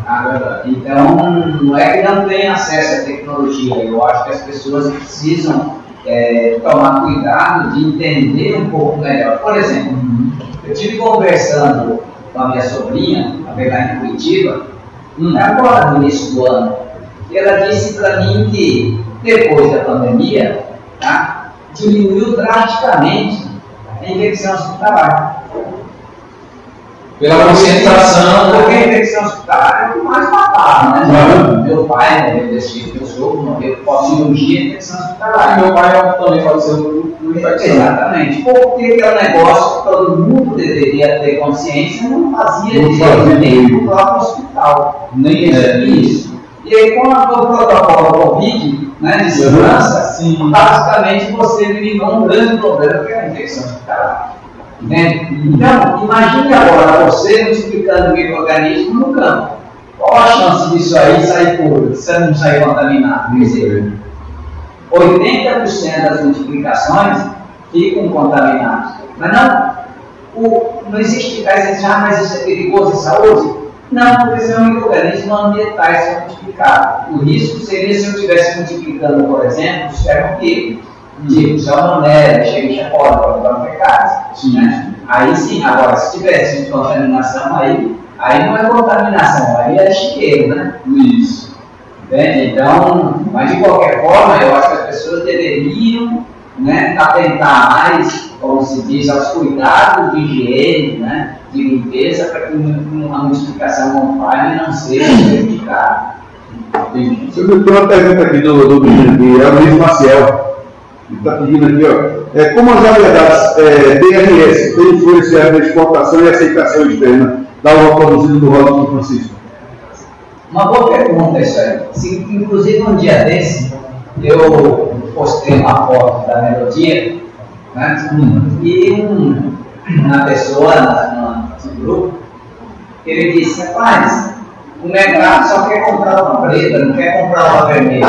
E: Tá? Então, não é que não tem acesso à tecnologia, eu acho que as pessoas precisam é, tomar cuidado de entender um pouco melhor. Por exemplo, eu estive conversando com a minha sobrinha, a verdade em Curitiba, agora no início do ano. E ela disse para mim que depois da pandemia, tá, diminuiu drasticamente a infecção hospitalar.
B: Pela concentração.
E: Porque a infecção hospitalar é o mais né? Uhum. Meu pai morreu desse tipo, meu sogro morreu por cirurgia e infecção hospitalar.
B: E meu pai também faleceu por infecção.
E: Exatamente. Porque é um negócio que todo mundo deveria ter consciência, não fazia
B: Não fazia.
E: nem no próprio hospital.
B: Nem é.
E: Isso. E aí, com a- o protocolo Covid, né, de segurança,
B: Sim.
E: basicamente você eliminou um grande problema que é a infecção hospitalar. Entende? Então, imagine agora você multiplicando o microorganismo no campo. Qual a chance disso aí sair puro, se não sair contaminado? Quer dizer, 80% das multiplicações ficam contaminadas. Mas não, o, não existe, você diz, ah, mas isso é perigoso à saúde? Não, porque são micro-organismos ambientais que são multiplicados. O risco seria se eu estivesse multiplicando, por exemplo, os termopílicos, tipo salmonella, Escherichia coli, Proteobacterias. Né? Aí sim, agora, se tivesse contaminação, aí, aí não é contaminação, aí é chiqueiro, né?
B: Isso.
E: Entende? Então, mas de qualquer forma, eu acho que as pessoas deveriam né, atentar mais, como se diz, aos cuidados de higiene, né, de limpeza, para que uma multiplicação conforme não seja prejudicada.
B: Entendi.
D: Eu tenho uma pergunta aqui do, do aqui, é o Luiz Maciel. Ele está pedindo aqui, ó. É, como as variedades é, DRS têm influenciado na exportação e aceitação externa da uva produzida do São Francisco?
E: Uma boa pergunta isso aí. Se, inclusive, um dia desse, eu postei uma foto da melodia, né? E um, uma pessoa no grupo, ele disse, rapaz, o mercado só quer comprar uma preta, não quer comprar uma vermelha.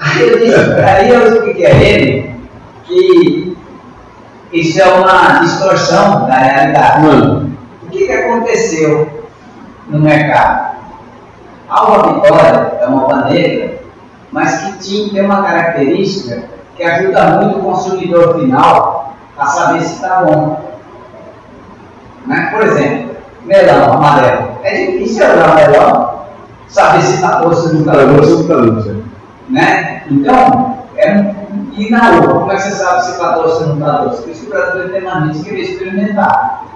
E: Aí eu disse, aí eu expliquei a ele que isso é uma distorção da realidade. O que, que aconteceu no mercado? A uva vitória é uma uva negra, mas que tinha, tem uma característica que ajuda muito o consumidor final a saber se está bom. Né? Por exemplo, melão amarelo. É difícil olhar melão, saber se está doce ou não está
D: para
E: doce
D: dando certo.
E: né? Então, é, e na uva, como é que você sabe se está doce ou não está doce? Por isso que o brasileiro tem mania de querer experimentar.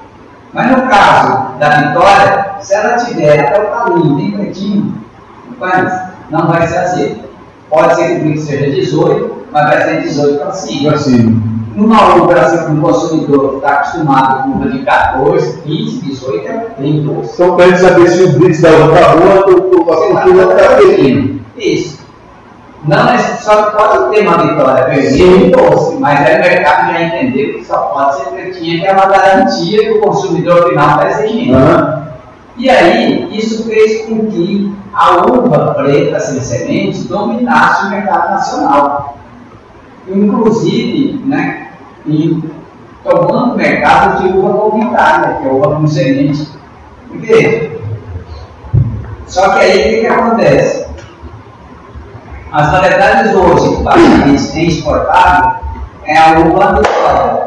E: Mas no caso da vitória, se ela tiver até o talinho bem pretinho, não vai ser azedo. Pode ser que o seja 18, mas vai ser 18 para cima.
D: Assim,
E: Numa uva, por exemplo, um consumidor que está acostumado com uva de 14, 15, 18, é bem doce.
D: então, para gente saber se o blitz da boa, tu- a cultura está pequeno.
E: Isso. Não é só pode ter uma vitória vermelha doce, mas aí o mercado já entendeu que só pode ser pretinha, que é uma garantia que o consumidor final está exigindo. E aí, isso fez com que a uva preta sem sementes dominasse o mercado nacional. Inclusive, né, em, tomando o mercado de uva comunitária, que é uva com semente. Porque, só que aí o que, que acontece? As variedades hoje que basicamente têm exportado é a uva vitória.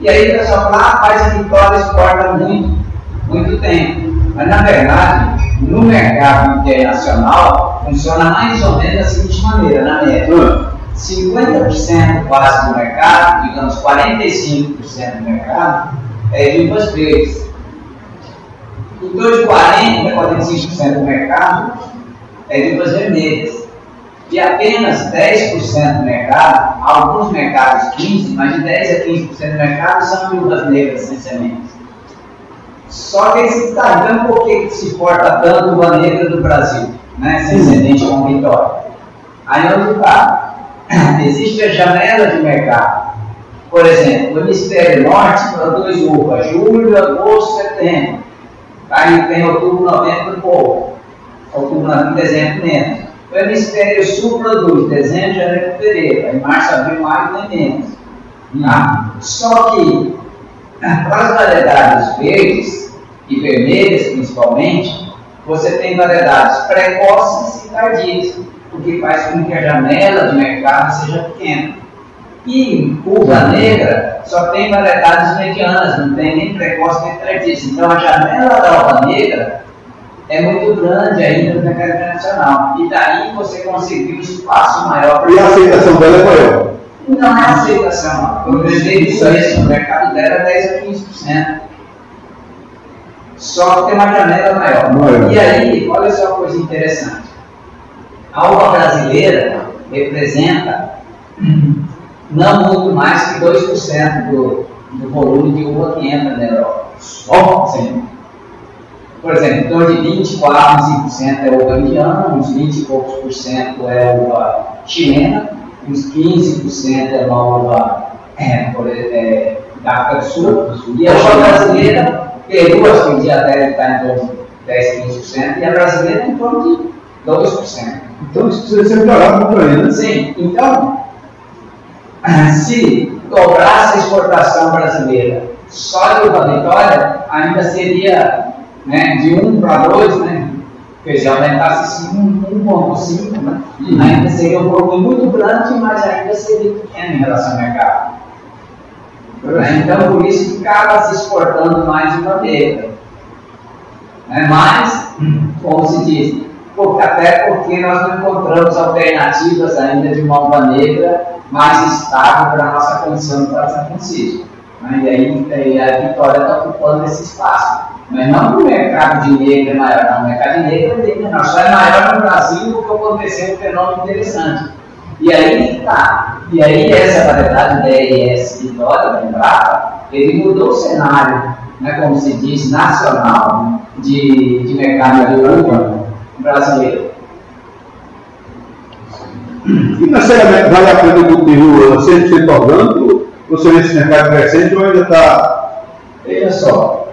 E: E aí o pessoal fala, ah, mas a vitória exporta muito, muito tempo. Mas na verdade, no mercado internacional, funciona mais ou menos da seguinte maneira, na média.
D: Ah,
E: 50% quase do mercado, digamos 45% do mercado, é de uvas verdes. Em torno de 40% a 45% do mercado é de uvas vermelhas. E apenas 10% do mercado, alguns mercados 15%, mas de 10% a 15% do mercado são de uvas negras sem sementes. Só que esse dando por que se porta tanto uva negra do Brasil, né? sem semente com vitória. Aí onde está? Existe a janela de mercado. Por exemplo, o hemisfério norte produz uva julho, agosto, setembro. Aí tem outubro, novembro, pouco. Outubro, novembro, dezembro, menos. O hemisfério sul produz dezembro, janeiro, fevereiro. Aí março, abril, maio tem menos. Tá? Só que as variedades verdes e vermelhas, principalmente, você tem variedades precoces e tardias, o que faz com que a janela de mercado seja pequena. E uva negra só tem variedades medianas, não tem nem precoce nem tardias. Então a janela da uva negra é muito grande ainda no mercado internacional. E daí você conseguir um espaço maior.
D: E a aceitação dela é maior.
E: Não é aceitação. Eu lembrei disso, o mercado dela é 10 a 15%. Só que tem uma janela maior.
D: Maior.
E: E aí, olha só uma coisa interessante. A uva brasileira representa não muito mais que 2% do, do volume de uva que entra na Europa. Só? Sim. Por exemplo, em torno de 24, 25% é uva indiana, uns 20 e poucos por cento é uva chilena, uns 15% é uma uva é, é, da África do Sul. E a uva brasileira, Peru, acho que o dia deve estar em torno de 10, 15%, e a brasileira em torno de 2%.
D: Então isso precisa ser melhorado muito ainda. né?
E: Sim, então, se dobrasse a exportação brasileira só de uva vitória, ainda seria né, de 1 para 2, né? Porque se aumentasse sim, 1,5, né? Ainda seria um volume muito grande, mas ainda seria pequeno em relação ao mercado. Então, por isso que acaba se exportando mais de uva negra. Né? Mas, como se diz, porque, até porque nós não encontramos alternativas ainda de uma uva negra mais estável para a nossa condição para São Francisco. Né? E aí e a Vitória está ocupando esse espaço. Mas não que o mercado de negro é maior, não. O mercado de negro é menor. Só é maior no Brasil porque aconteceu um fenômeno interessante. E aí tá. E aí essa variedade DRS Vitória, da Embrapa, ele mudou o cenário, né, como se diz, nacional de, de mercado de uva brasileiro.
D: Financeiramente, vale a pena o cultivo 100% orgânico? Você vê esse mercado crescente ou ainda está.
E: Veja só,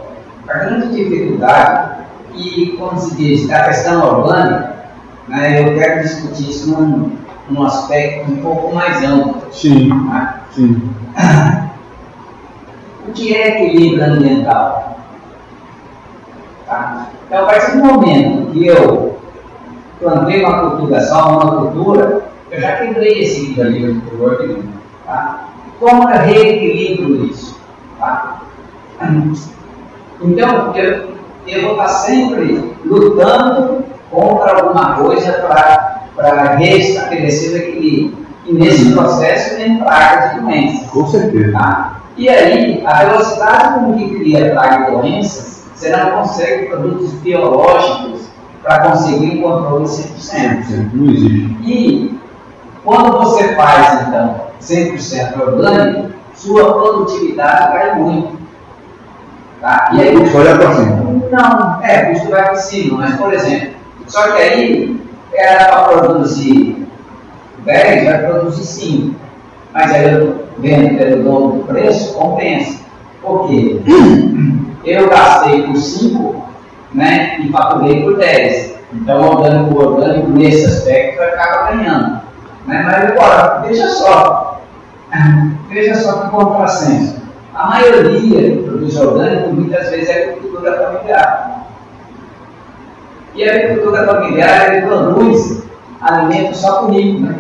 E: a grande dificuldade, e como se diz, a questão orgânica, né, eu quero discutir isso num, num aspecto um pouco mais amplo.
D: Sim,
E: né?
D: sim.
E: O que é equilíbrio ambiental? Tá? Então, a partir do momento que eu plantei uma cultura só, uma cultura, eu já quebrei esse equilíbrio. Tá? Como eu reequilibro isso? Tá? Então, eu, eu vou estar sempre lutando contra alguma coisa para restabelecer o equilíbrio. E nesse processo tem pragas e doenças.
D: Com certeza.
E: Tá? E aí, a velocidade com que cria praga e doenças, você não consegue produtos biológicos para conseguir um controle 100%.
D: Não existe.
E: E quando você faz, então, 100% orgânico, sua produtividade cai muito. Tá? E aí,
D: Só olhar para cima.
E: não, é, o custo vai para cima, mas por exemplo, só que aí era para produzir 10, vai produzir 5. Mas aí eu vendo pelo dobro do preço, compensa. Por quê? Eu gastei por 5 né, e faturei por 10. Então o orgânico, o orgânico nesse aspecto acaba ganhando. Né? Mas agora, veja só, veja só que contrassenso. A maioria do produto orgânico muitas vezes é agricultura familiar. E a agricultura familiar ele produz alimento só comigo, né?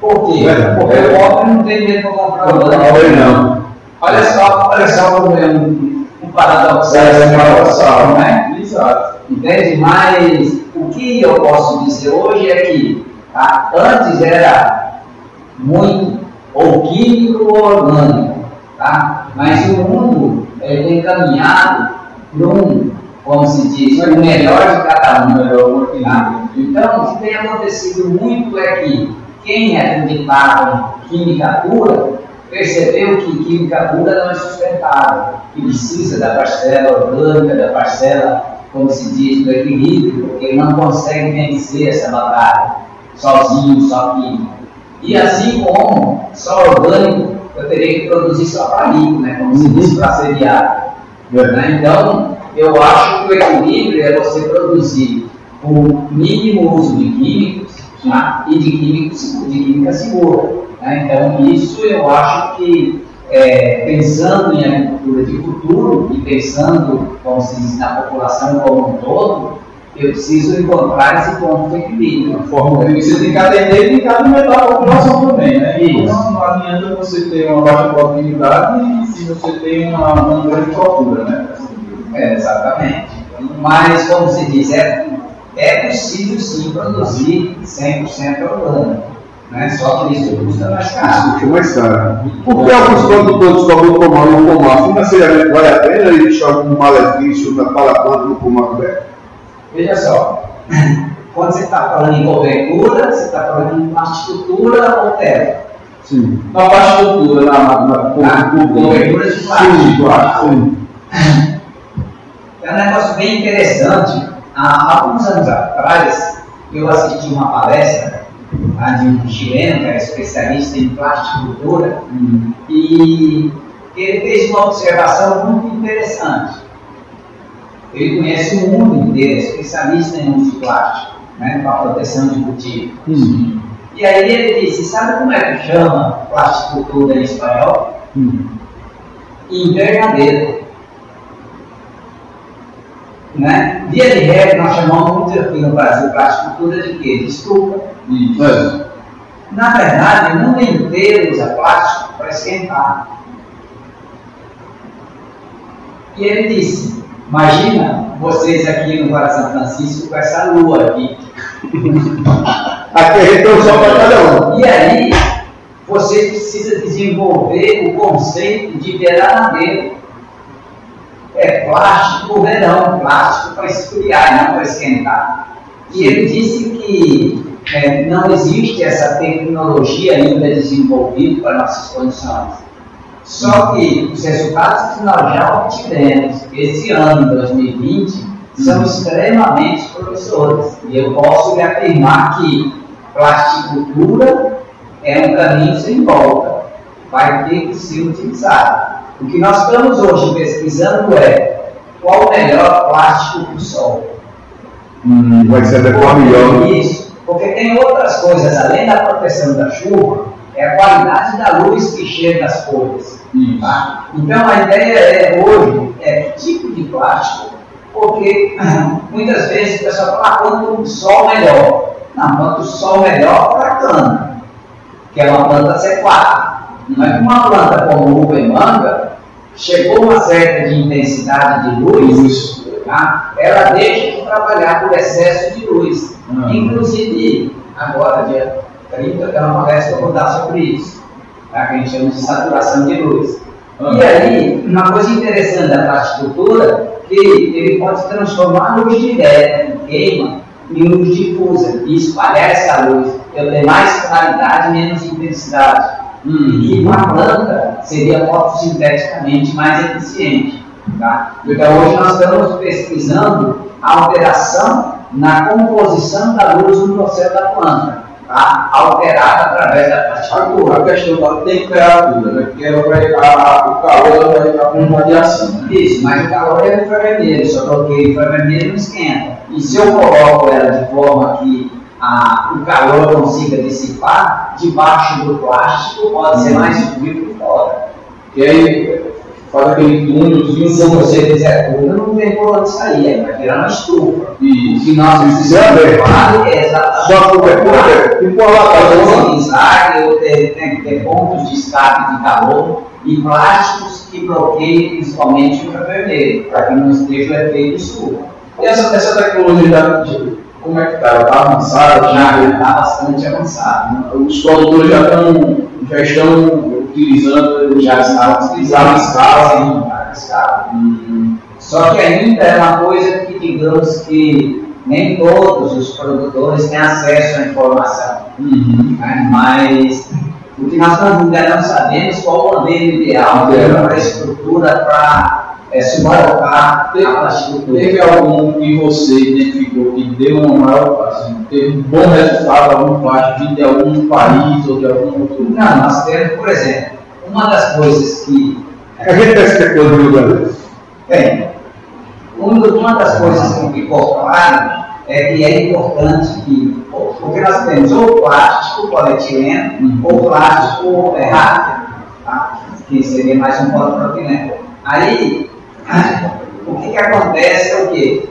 E: Por quê?
D: É,
E: Porque
D: é.
E: o pobre não tem dinheiro para comprar
D: Não,
E: orgânico.
D: não.
E: Olha só, olha só como é um, um paradoxo.
A: É, é paradoxal.
E: não é?
A: Exato.
E: Entende? Mas o que eu posso dizer hoje é que tá, antes era muito ou químico ou orgânico, tá? mas o mundo ele tem caminhado num, como se diz, o melhor de cada um. Tá? Então, o que tem acontecido muito é que quem acreditava em química pura percebeu que química pura não é sustentável, que precisa da parcela orgânica, da parcela, como se diz, do equilíbrio, porque ele não consegue vencer essa batalha sozinho, só químico. E assim como só orgânico, eu teria que produzir só para rico, né? como se diz, para seriado. Né? Então, eu acho que o equilíbrio é você produzir o mínimo uso de químicos tá? e de, químicos, de química segura. né? Então, isso eu acho que, é, pensando em agricultura de futuro e pensando, como se diz, na população como um todo, eu preciso encontrar esse ponto de equilíbrio.
A: Forma que você tem que atender e cada metade da população também, né?
E: Isso.
A: Então não adianta você ter uma baixa produtividade se você tem uma, uma grande procura, né?
E: É, exatamente. Então, Mas, como se diz, é, é possível sim produzir 100% orgânico. Né? Só que isso custa mais caro.
D: Fica mais caro. Por que alguns produtores cobram pomar no pomar? Financeiramente vale a pena ele deixar algum malefício da planta no pomar coberto?
E: Veja só, quando você está falando em cobertura, você está falando em plasticultura ou terra.
D: Sim.
B: Na plasticultura, na, na, na
E: Tá? Cobertura de plástico.
D: Sim. Sim.
E: É um negócio bem interessante. Há alguns anos atrás, eu assisti uma palestra lá de um chileno, que era especialista em plasticultura, e ele fez uma observação muito interessante. Ele conhece o mundo inteiro, é especialista em uso de plástico, né, para a proteção de cultivo.
D: Hum.
E: E aí ele disse, sabe como é que chama plasticultura em espanhol?
D: Hum.
E: Invernadeiro. Né? Via de regra, nós chamamos muito aqui no Brasil plasticultura de quê? De estufa.
B: Isso.
D: É.
E: Na verdade, o mundo inteiro usa plástico para esquentar. E ele disse, imagina vocês aqui no Vale São Francisco com essa lua aqui.
D: Aqui um só para cada um.
E: E aí, você precisa desenvolver o conceito de veraneiro. É plástico verão, plástico para esfriar, não para esquentar. E ele disse que é, não existe essa tecnologia ainda desenvolvida para nossas condições. Só que os resultados que nós já obtivemos esse ano, 2020, são extremamente promissores. E eu posso lhe afirmar que plasticultura é um caminho sem volta. Vai ter que ser utilizado. O que nós estamos hoje pesquisando é qual o melhor plástico para o sol.
D: Hum, vai ser adequar melhor.
E: Isso, porque tem outras coisas, além da proteção da chuva, é a qualidade da luz que chega às folhas. Tá? Então a ideia é hoje é que tipo de plástico, porque muitas vezes o pessoal fala, ah, quanto sol melhor. Não, quanto sol melhor para a cana, que é uma planta C4. Não é que uma planta como uva e manga, chegou uma certa de intensidade de luz, tá? ela deixa de trabalhar por excesso de luz.
B: Ah.
E: Inclusive, agora, dia 30, tem uma palestra que eu vou dar sobre isso, tá? que a gente chama de saturação de luz.
B: Ah.
E: E aí, uma coisa interessante da plasticultura, que ele pode transformar a luz direta, que queima, em luz difusa, e espalhar essa luz. Eu tenho mais claridade e menos intensidade. E uma planta seria fotossinteticamente mais eficiente. Tá? Então, hoje nós estamos pesquisando a alteração na composição da luz no processo da planta, tá? alterada através da plasticultura.
B: A questão da temperatura, né? Porque ela vai, a, o calor ela vai estar com radiação. Né?
E: Isso, mas o calor é infravermelho, só que o infravermelho não esquenta. E se eu coloco ela de forma que a- o calor consiga dissipar, debaixo do plástico pode ser mais frio por fora.
B: E aí faz aquele túnelzinho
E: Se você fizer tudo, não tem por onde sair, vai virar uma estufa.
B: e
E: O que nós
D: Isso é
E: é exatamente
D: Só cobertura, tipo uma latadona.
E: Utilizar, eu ter- tem ter pontos de escape de calor e plásticos que bloqueiem principalmente o infravermelho, para que não esteja o efeito estufa.
B: E essa, essa tecnologia já, como é que está? Ela está avançada?
E: Já está bastante avançado. né?
B: os produtores já estão, já estão utilizando,
E: Já está utilizado escala, em escala. Só que ainda é uma coisa que, digamos que nem todos os produtores têm acesso à informação. né? Mas o que nós ainda não sabemos qual o modelo ideal, a estrutura para é, suportar a plasticultura.
B: Teve algum que você identificou que deu uma maior, assim, teve um bom resultado, algum plástico de algum país ou de algum outro
E: Não, nós temos, por exemplo, uma das coisas que
D: A gente tem tecnologia no Brasil.
E: Bem, uma das coisas que ficou claro é que é importante que, porque nós temos ou plástico polietileno ou plástico é, rápido, tá? que seria mais um polipropileno. Aí, o que, que acontece é o quê?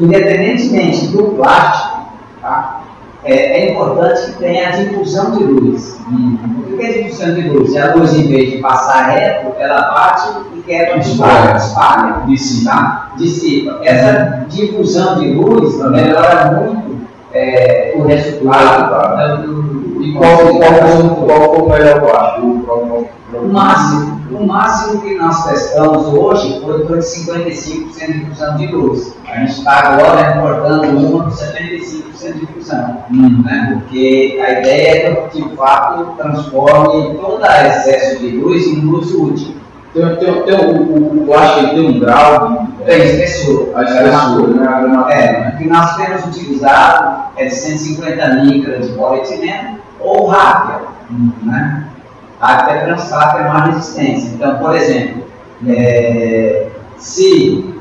E: Independentemente do plástico, tá? é, é importante que tenha a difusão de luz. O que é difusão de luz? A luz, em vez de passar reto, ela bate e quebra
B: Espalha.
E: espalha,
B: Dissipa.
E: tá? dissipa. Essa difusão de luz melhora muito é, o resultado né, do-
B: E qual, qual, foi o melhor plástico? O
E: O máximo, o máximo que nós testamos hoje foi de 55% de difusão de luz. A gente está agora reportando uma com 75% de difusão.
B: Hum.
E: Né? Porque a ideia é que, de fato, transforme todo excesso de luz em luz útil.
B: Tem, tem, tem, o, o, o plástico ele tem um grau de
E: Tem espessura.
B: a espessura, né?
E: É, o que nós temos utilizado é de 150 micras de polietileno ou rápia. Né? Rápia é trançada, tem mais resistência. Então, por exemplo, é, se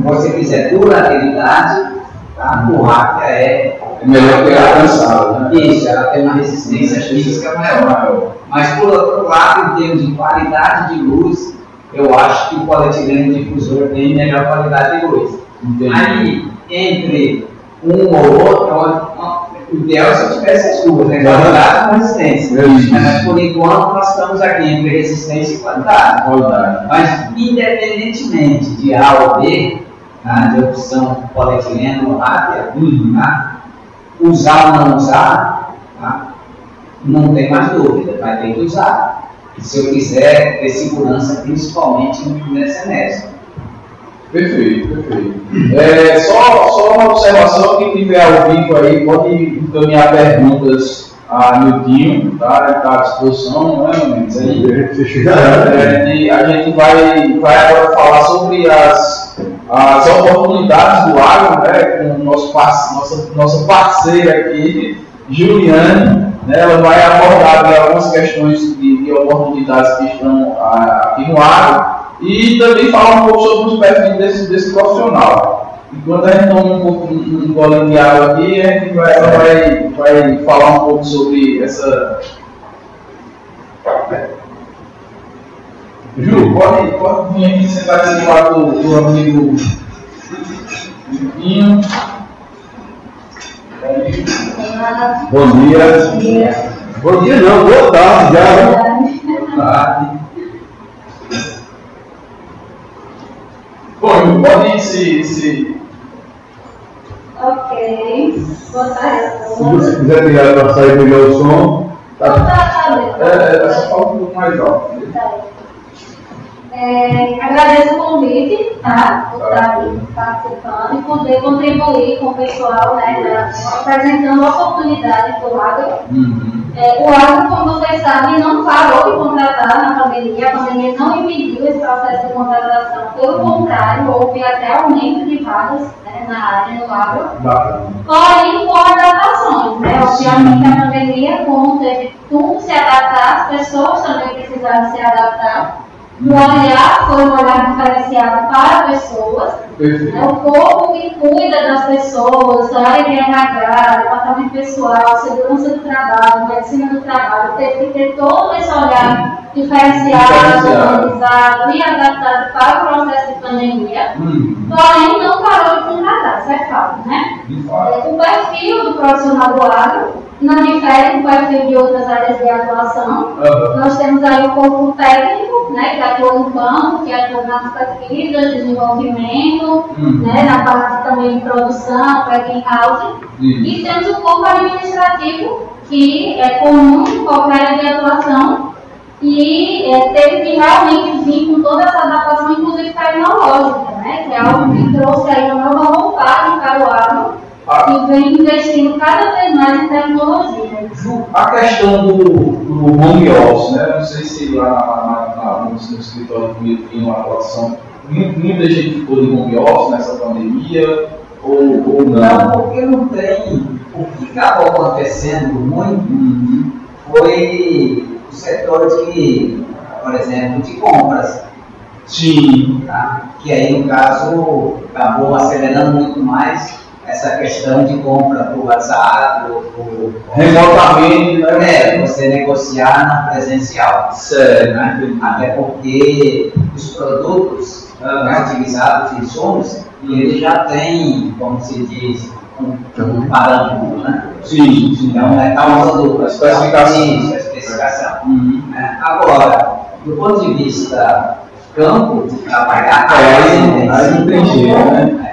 E: você quiser durabilidade, tá? o rápia é
B: É melhor que a trançada, né?
E: isso, ela tem uma resistência física maior. Mas, por outro lado, em termos de qualidade de luz, eu acho que o polietileno difusor tem melhor qualidade de luz.
B: Entendi.
E: Aí, entre um ou outro, o ideal é se eu tivesse as duas, né? Qualidade com resistência.
B: É.
E: Mas, por enquanto, nós estamos aqui entre resistência e qualidade.
B: Qualidade.
E: Mas, independentemente de A ou B, tá? de opção polietileno ou rápia,
B: Uhum.
E: tá? usar ou não usar, tá? não tem mais dúvida, vai ter que usar. Se eu quiser ter segurança, principalmente nesse semestre.
B: Perfeito, perfeito. É, só, só uma observação, quem tiver ao vivo aí pode encaminhar perguntas a Niltinho, tá? Ele está à disposição, não é,
D: né?
B: É, e a gente vai, vai agora falar sobre as, as oportunidades do agro, né, com nosso nossa, nossa parceira aqui, Juliane. Né, ela vai abordar algumas questões de, de oportunidades que estão ah, aqui no agro e também falar um pouco sobre os perfis desse, desse profissional. Enquanto a gente toma um pouco um, um golinho de água aqui, a gente vai, vai, vai falar um pouco sobre essa, Ju, pode, pode vir aqui sentar aqui do lado do, do amigo Julinho.
D: Bom dia. Bom dia não, boa tarde já. né?
B: Boa tarde. Bom, pode se, se.
F: Ok. Boa tarde a
D: Se você quiser tirar para sair melhor o som, tá.
F: tá, tá bem.
B: É, é só falar um pouco mais alto.
F: É, agradeço o convite, tá? Por estar aqui participando e poder contribuir com o pessoal, né? da- apresentando oportunidades do agro.
B: Uhum.
F: É, o agro, como vocês sabem, não parou de contratar na pandemia, a pandemia não impediu esse processo de contratação, pelo contrário, houve até aumento de vagas né, na área do agro. Porém, com adaptações, né? Obviamente, a pandemia, como teve tudo se adaptar, as pessoas também precisaram se adaptar. O olhar foi um olhar diferenciado para pessoas,
B: Perfeito.
F: né? o corpo que cuida das pessoas, a área de RH, departamento pessoal, segurança do trabalho, medicina do trabalho, teve que ter todo esse olhar diferenciado, organizado e adaptado para o processo de pandemia.
B: Uhum.
F: Porém, não parou de contratar, isso é fato, né?
B: Fato.
F: O perfil do profissional do agro não difere do perfil de outras áreas de atuação.
B: Aham.
F: Nós temos aí o corpo técnico, né, que atua no campo, que atua nas pesquisas, desenvolvimento,
B: Uhum.
F: né, na parte também de produção, packing house.
B: Isso.
F: E temos o corpo administrativo, que é comum em qualquer área de atuação e é, teve que realmente vir com toda essa adaptação, inclusive tecnológica, né, que é algo que trouxe aí uma nova roupagem para o agro. E vem investindo cada vez mais em tecnologia.
B: Ju, A questão do, do home office, né? Não sei se lá na, na, na, no, no escritório do Mito tem uma atuação. mu- Muita gente ficou de home office nessa pandemia, ou, ou
E: Não,
B: não?
E: porque não tem. O que acabou acontecendo muito
B: Uhum.
E: foi o setor de, por exemplo, de compras.
B: Sim,
E: tá? Que aí, no caso, acabou acelerando muito mais essa questão de compra por WhatsApp, por,
B: remotamente, né?
E: é, você negociar na presencial.
B: Sério,
E: né? Até porque os produtos né, utilizados, os insumos, eles já têm, como se diz, um, um parâmetro, né?
B: Sim, sim.
E: Então, é tal produto,
B: A especificação.
E: Isso, a especificação.
B: Uhum.
E: né? Agora, do ponto de vista campo trabalhar.
B: É, aí, aí não tem jeito, né?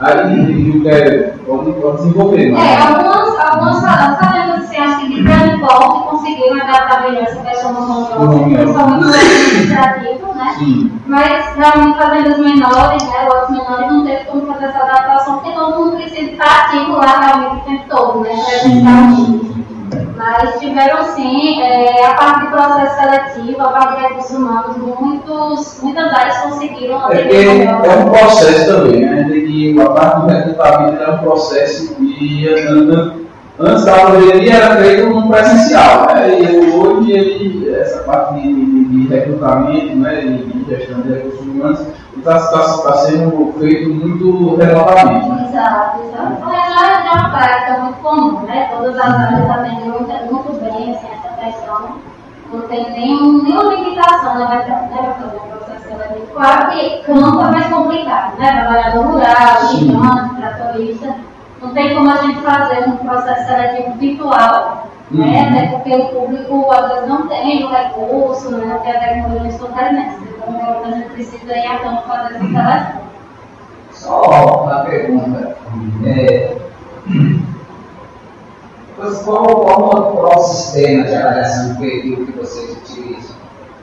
B: Aí viu que é, pode, pode desenvolver,
F: É,
B: mas.
F: algumas, algumas fazendas, assim, acho que de grande porte conseguiram adaptar melhor essa questão do office. principalmente no administrativo, né?
B: Sim.
F: Mas realmente fazendas menores, né, lotes menores, não teve como fazer essa adaptação, porque todo mundo precisa estar ativo lá realmente o tempo todo, né? Presencialmente. Mas tiveram sim, é, a parte de processo seletivo, a parte de recursos humanos, muitos, muitas áreas conseguiram
B: É é
F: melhor.
B: um processo também, né? Que, a parte do recrutamento é um processo e an- antes da pandemia era feito no presencial, né? E hoje ele, essa parte de, de- de recrutamento, né? De gestão de recursos humanos está sendo feito muito remotamente, né?
F: Exato, exato. Então, já, já é uma prática muito comum, né? Todas as áreas atendem muito, muito bem assim, essa questão. Não tem nenhum, nenhuma limitação, né? Para fazer um processo seletivo. Claro que campo é mais complicado, né? Trabalhador rural, gigante, tratorista. Não tem como a gente fazer um processo seletivo virtual, né?
B: Uhum.
F: Até porque o público às vezes não tem o recurso, né? Não tem a tecnologia estudantil. Então, a gente precisa ir a campo fazer essa seleção.
E: Só uma pergunta. É, pois qual, qual, qual o sistema de avaliação de perfil que vocês utilizam?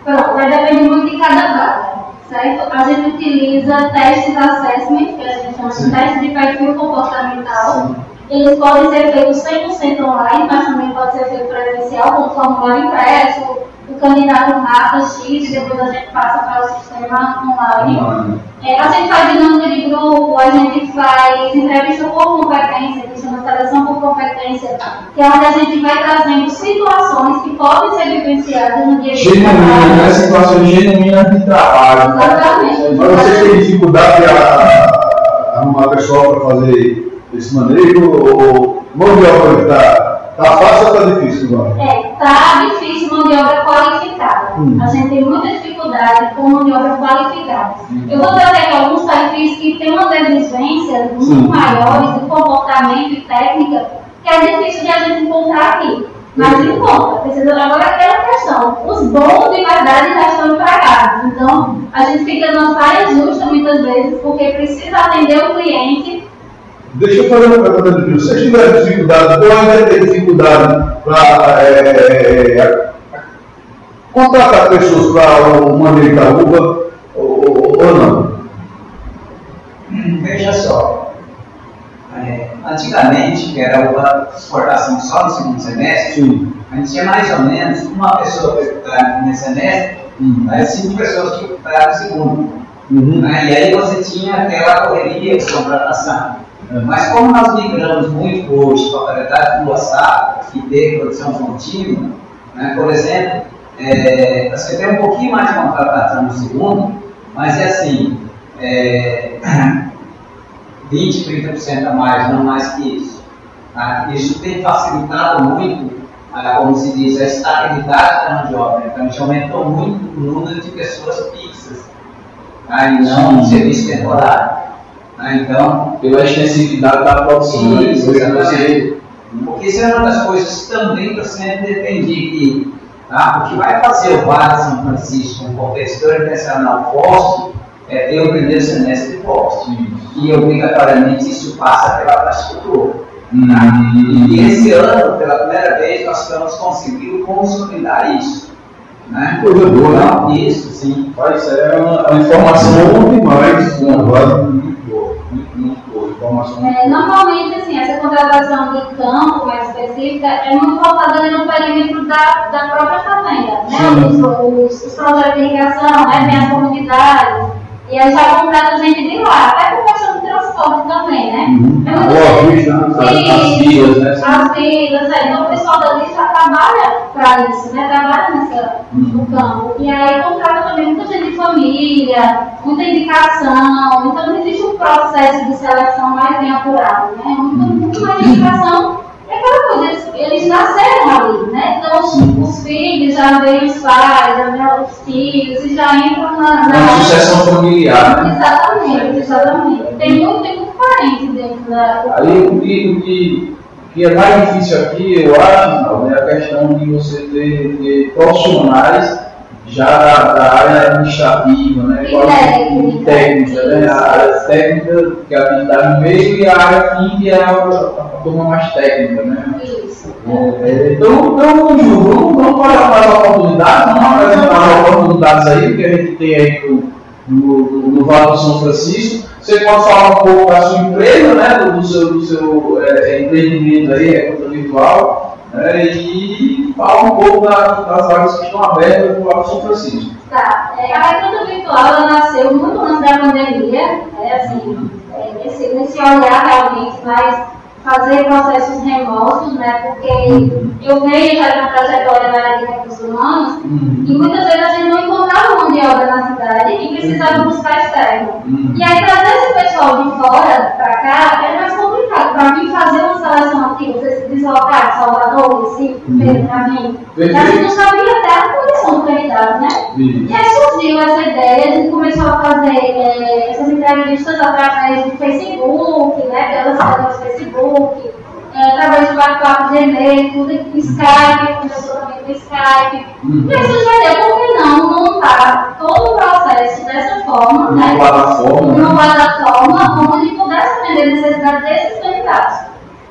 F: Pronto, vai depender muito de cada vaga, certo? A gente utiliza testes assessment, que a gente chama de testes de perfil comportamental. Eles podem ser feitos 100% online, mas também pode ser feito presencial, com formulário impresso, o candidato marca X depois a gente passa para o sistema online. É, a gente faz dinâmica de grupo, a gente faz entrevista por competência, que chama seleção por competência, que é onde a gente vai trazendo situações que podem ser vivenciadas no dia a dia.
B: Genuína, né? Situações genuínas de trabalho.
F: Exatamente.
D: Mas vocês têm dificuldade a arrumar pessoal para fazer esse manejo? Ou mão de obra está tá fácil ou está difícil agora?
F: É, tá difícil mão de obra qualificada.
D: Hum.
F: A gente tem muita dificuldade com mão de obra qualificada. Eu vou trazer aqui alguns perfis que têm uma deficiência muito
D: Sim.
F: maiores de comportamento e técnica que é difícil de a gente encontrar aqui. Mas encontra, precisa agora aquela questão. Os bons de verdade já estão empregados. Então, a gente fica numa saia justa muitas vezes, porque precisa atender o cliente
D: Deixa eu fazer uma pergunta de Se vocês tiverem dificuldade, ou ainda tem dificuldade para é, contratar pessoas para o manejo da uva ou, ou- não?
E: Veja só. É, antigamente, que era uma exportação só no segundo semestre,
D: Sim.
E: a gente tinha mais ou menos uma pessoa para no primeiro semestre, né, cinco pessoas que executaram no segundo.
D: Uhum.
E: né? E aí você tinha aquela correria de contratação. Mas como nós migramos muito hoje para do WhatsApp, que tem produção contínua, né? por exemplo, é, você tem um pouquinho mais de contratação no segundo, mas é assim, é, 20, 30% a mais, não mais que isso. tá? Isso tem facilitado muito, ah, como se diz, a estabilidade da mão de obra. Então, a gente aumentou muito o número de pessoas fixas, tá? e não um serviço temporário. Tá? Então,
B: Pela extensividade da produção. né?
E: Isso,
B: Você-.
E: Porque isso é uma das coisas que também está sendo defendido. Tá? O que vai fazer o Vale de São Francisco um competidor internacional forte é ter o primeiro semestre forte. E obrigatoriamente isso passa pela infraestrutura.
B: Hum.
E: E esse ano, pela primeira vez, nós estamos conseguindo consolidar isso. Né?
D: Coisa boa, né?
E: Isso, sim.
B: Isso é uma, uma informação
D: demais,
B: muito
F: É, normalmente, assim, essa contratação de campo mais específica é muito voltada no perímetro da, da própria fazenda, né? Os, os, os projetos de irrigação, né? Tem as comunidades, e aí já contrata gente de lá, até por questão de transporte também, né? É muito
D: Boa?
B: As vilas, né?
F: As vilas, é, então o pessoal dali já trabalha para isso, né? Trabalha nessa, no campo. E aí contrata também muita gente de família, muita indicação. Então não existe um processo de seleção mais bem apurado, né? Muito, muito mais indicação. É aquela coisa, eles, eles nasceram ali, né? Então os, os filhos já veem os pais, já veem os filhos e já entram na. na
B: Uma sucessão familiar, né?
F: Exatamente, exatamente. Tem muito, tem muito parente dentro da.
B: Aí o que, o que, o que é mais difícil aqui, eu acho, é a questão de você ter, ter profissionais já da, da área administrativa, né?
F: E
B: qual-
F: técnica.
B: técnica, né? A área técnica, que é a habilidade meio, e a área fim, que é a, a turma mais técnica, né?
F: Isso.
B: É, Então, eu julgo, vamos, vamos olhar para as oportunidades, vamos apresentar as oportunidades aí que a gente tem aí no, no, no, Vale do São Francisco. Você pode falar um pouco da sua empresa, né, do, do seu, do seu é, empreendimento aí, é conta virtual, né, e falar um pouco da- das vagas que estão abertas no Vale do São Francisco.
F: Tá. É, a recruta virtual ela nasceu muito antes da pandemia, né, assim, é, nesse, nesse olhar realmente mais fazer processos remotos, né, porque eu venho já uma trajetória na área de recursos humanos
B: Uhum.
F: e muitas vezes a gente não encontrava mão de obra na cidade e precisava buscar externo.
B: Uhum.
F: E aí trazer esse pessoal de fora para cá complicado. Para mim fazer uma seleção aqui, você se deslocar de Salvador, Recife, Pedro Caminho, a gente não sabia até a condição do candidato, né?
B: Isso.
F: E aí surgiu essa ideia, a gente começou a fazer eh, essas entrevistas através do Facebook, né, pelas páginas do Facebook, através do de e-mail, tudo, Skype, começou também com Skype.
B: Uhum.
F: E sugeriu, por que não montar todo o processo dessa forma,
B: Uma
F: né?
B: plataforma, né?
F: Numa plataforma onde pudesse atender a necessidade desses candidatos.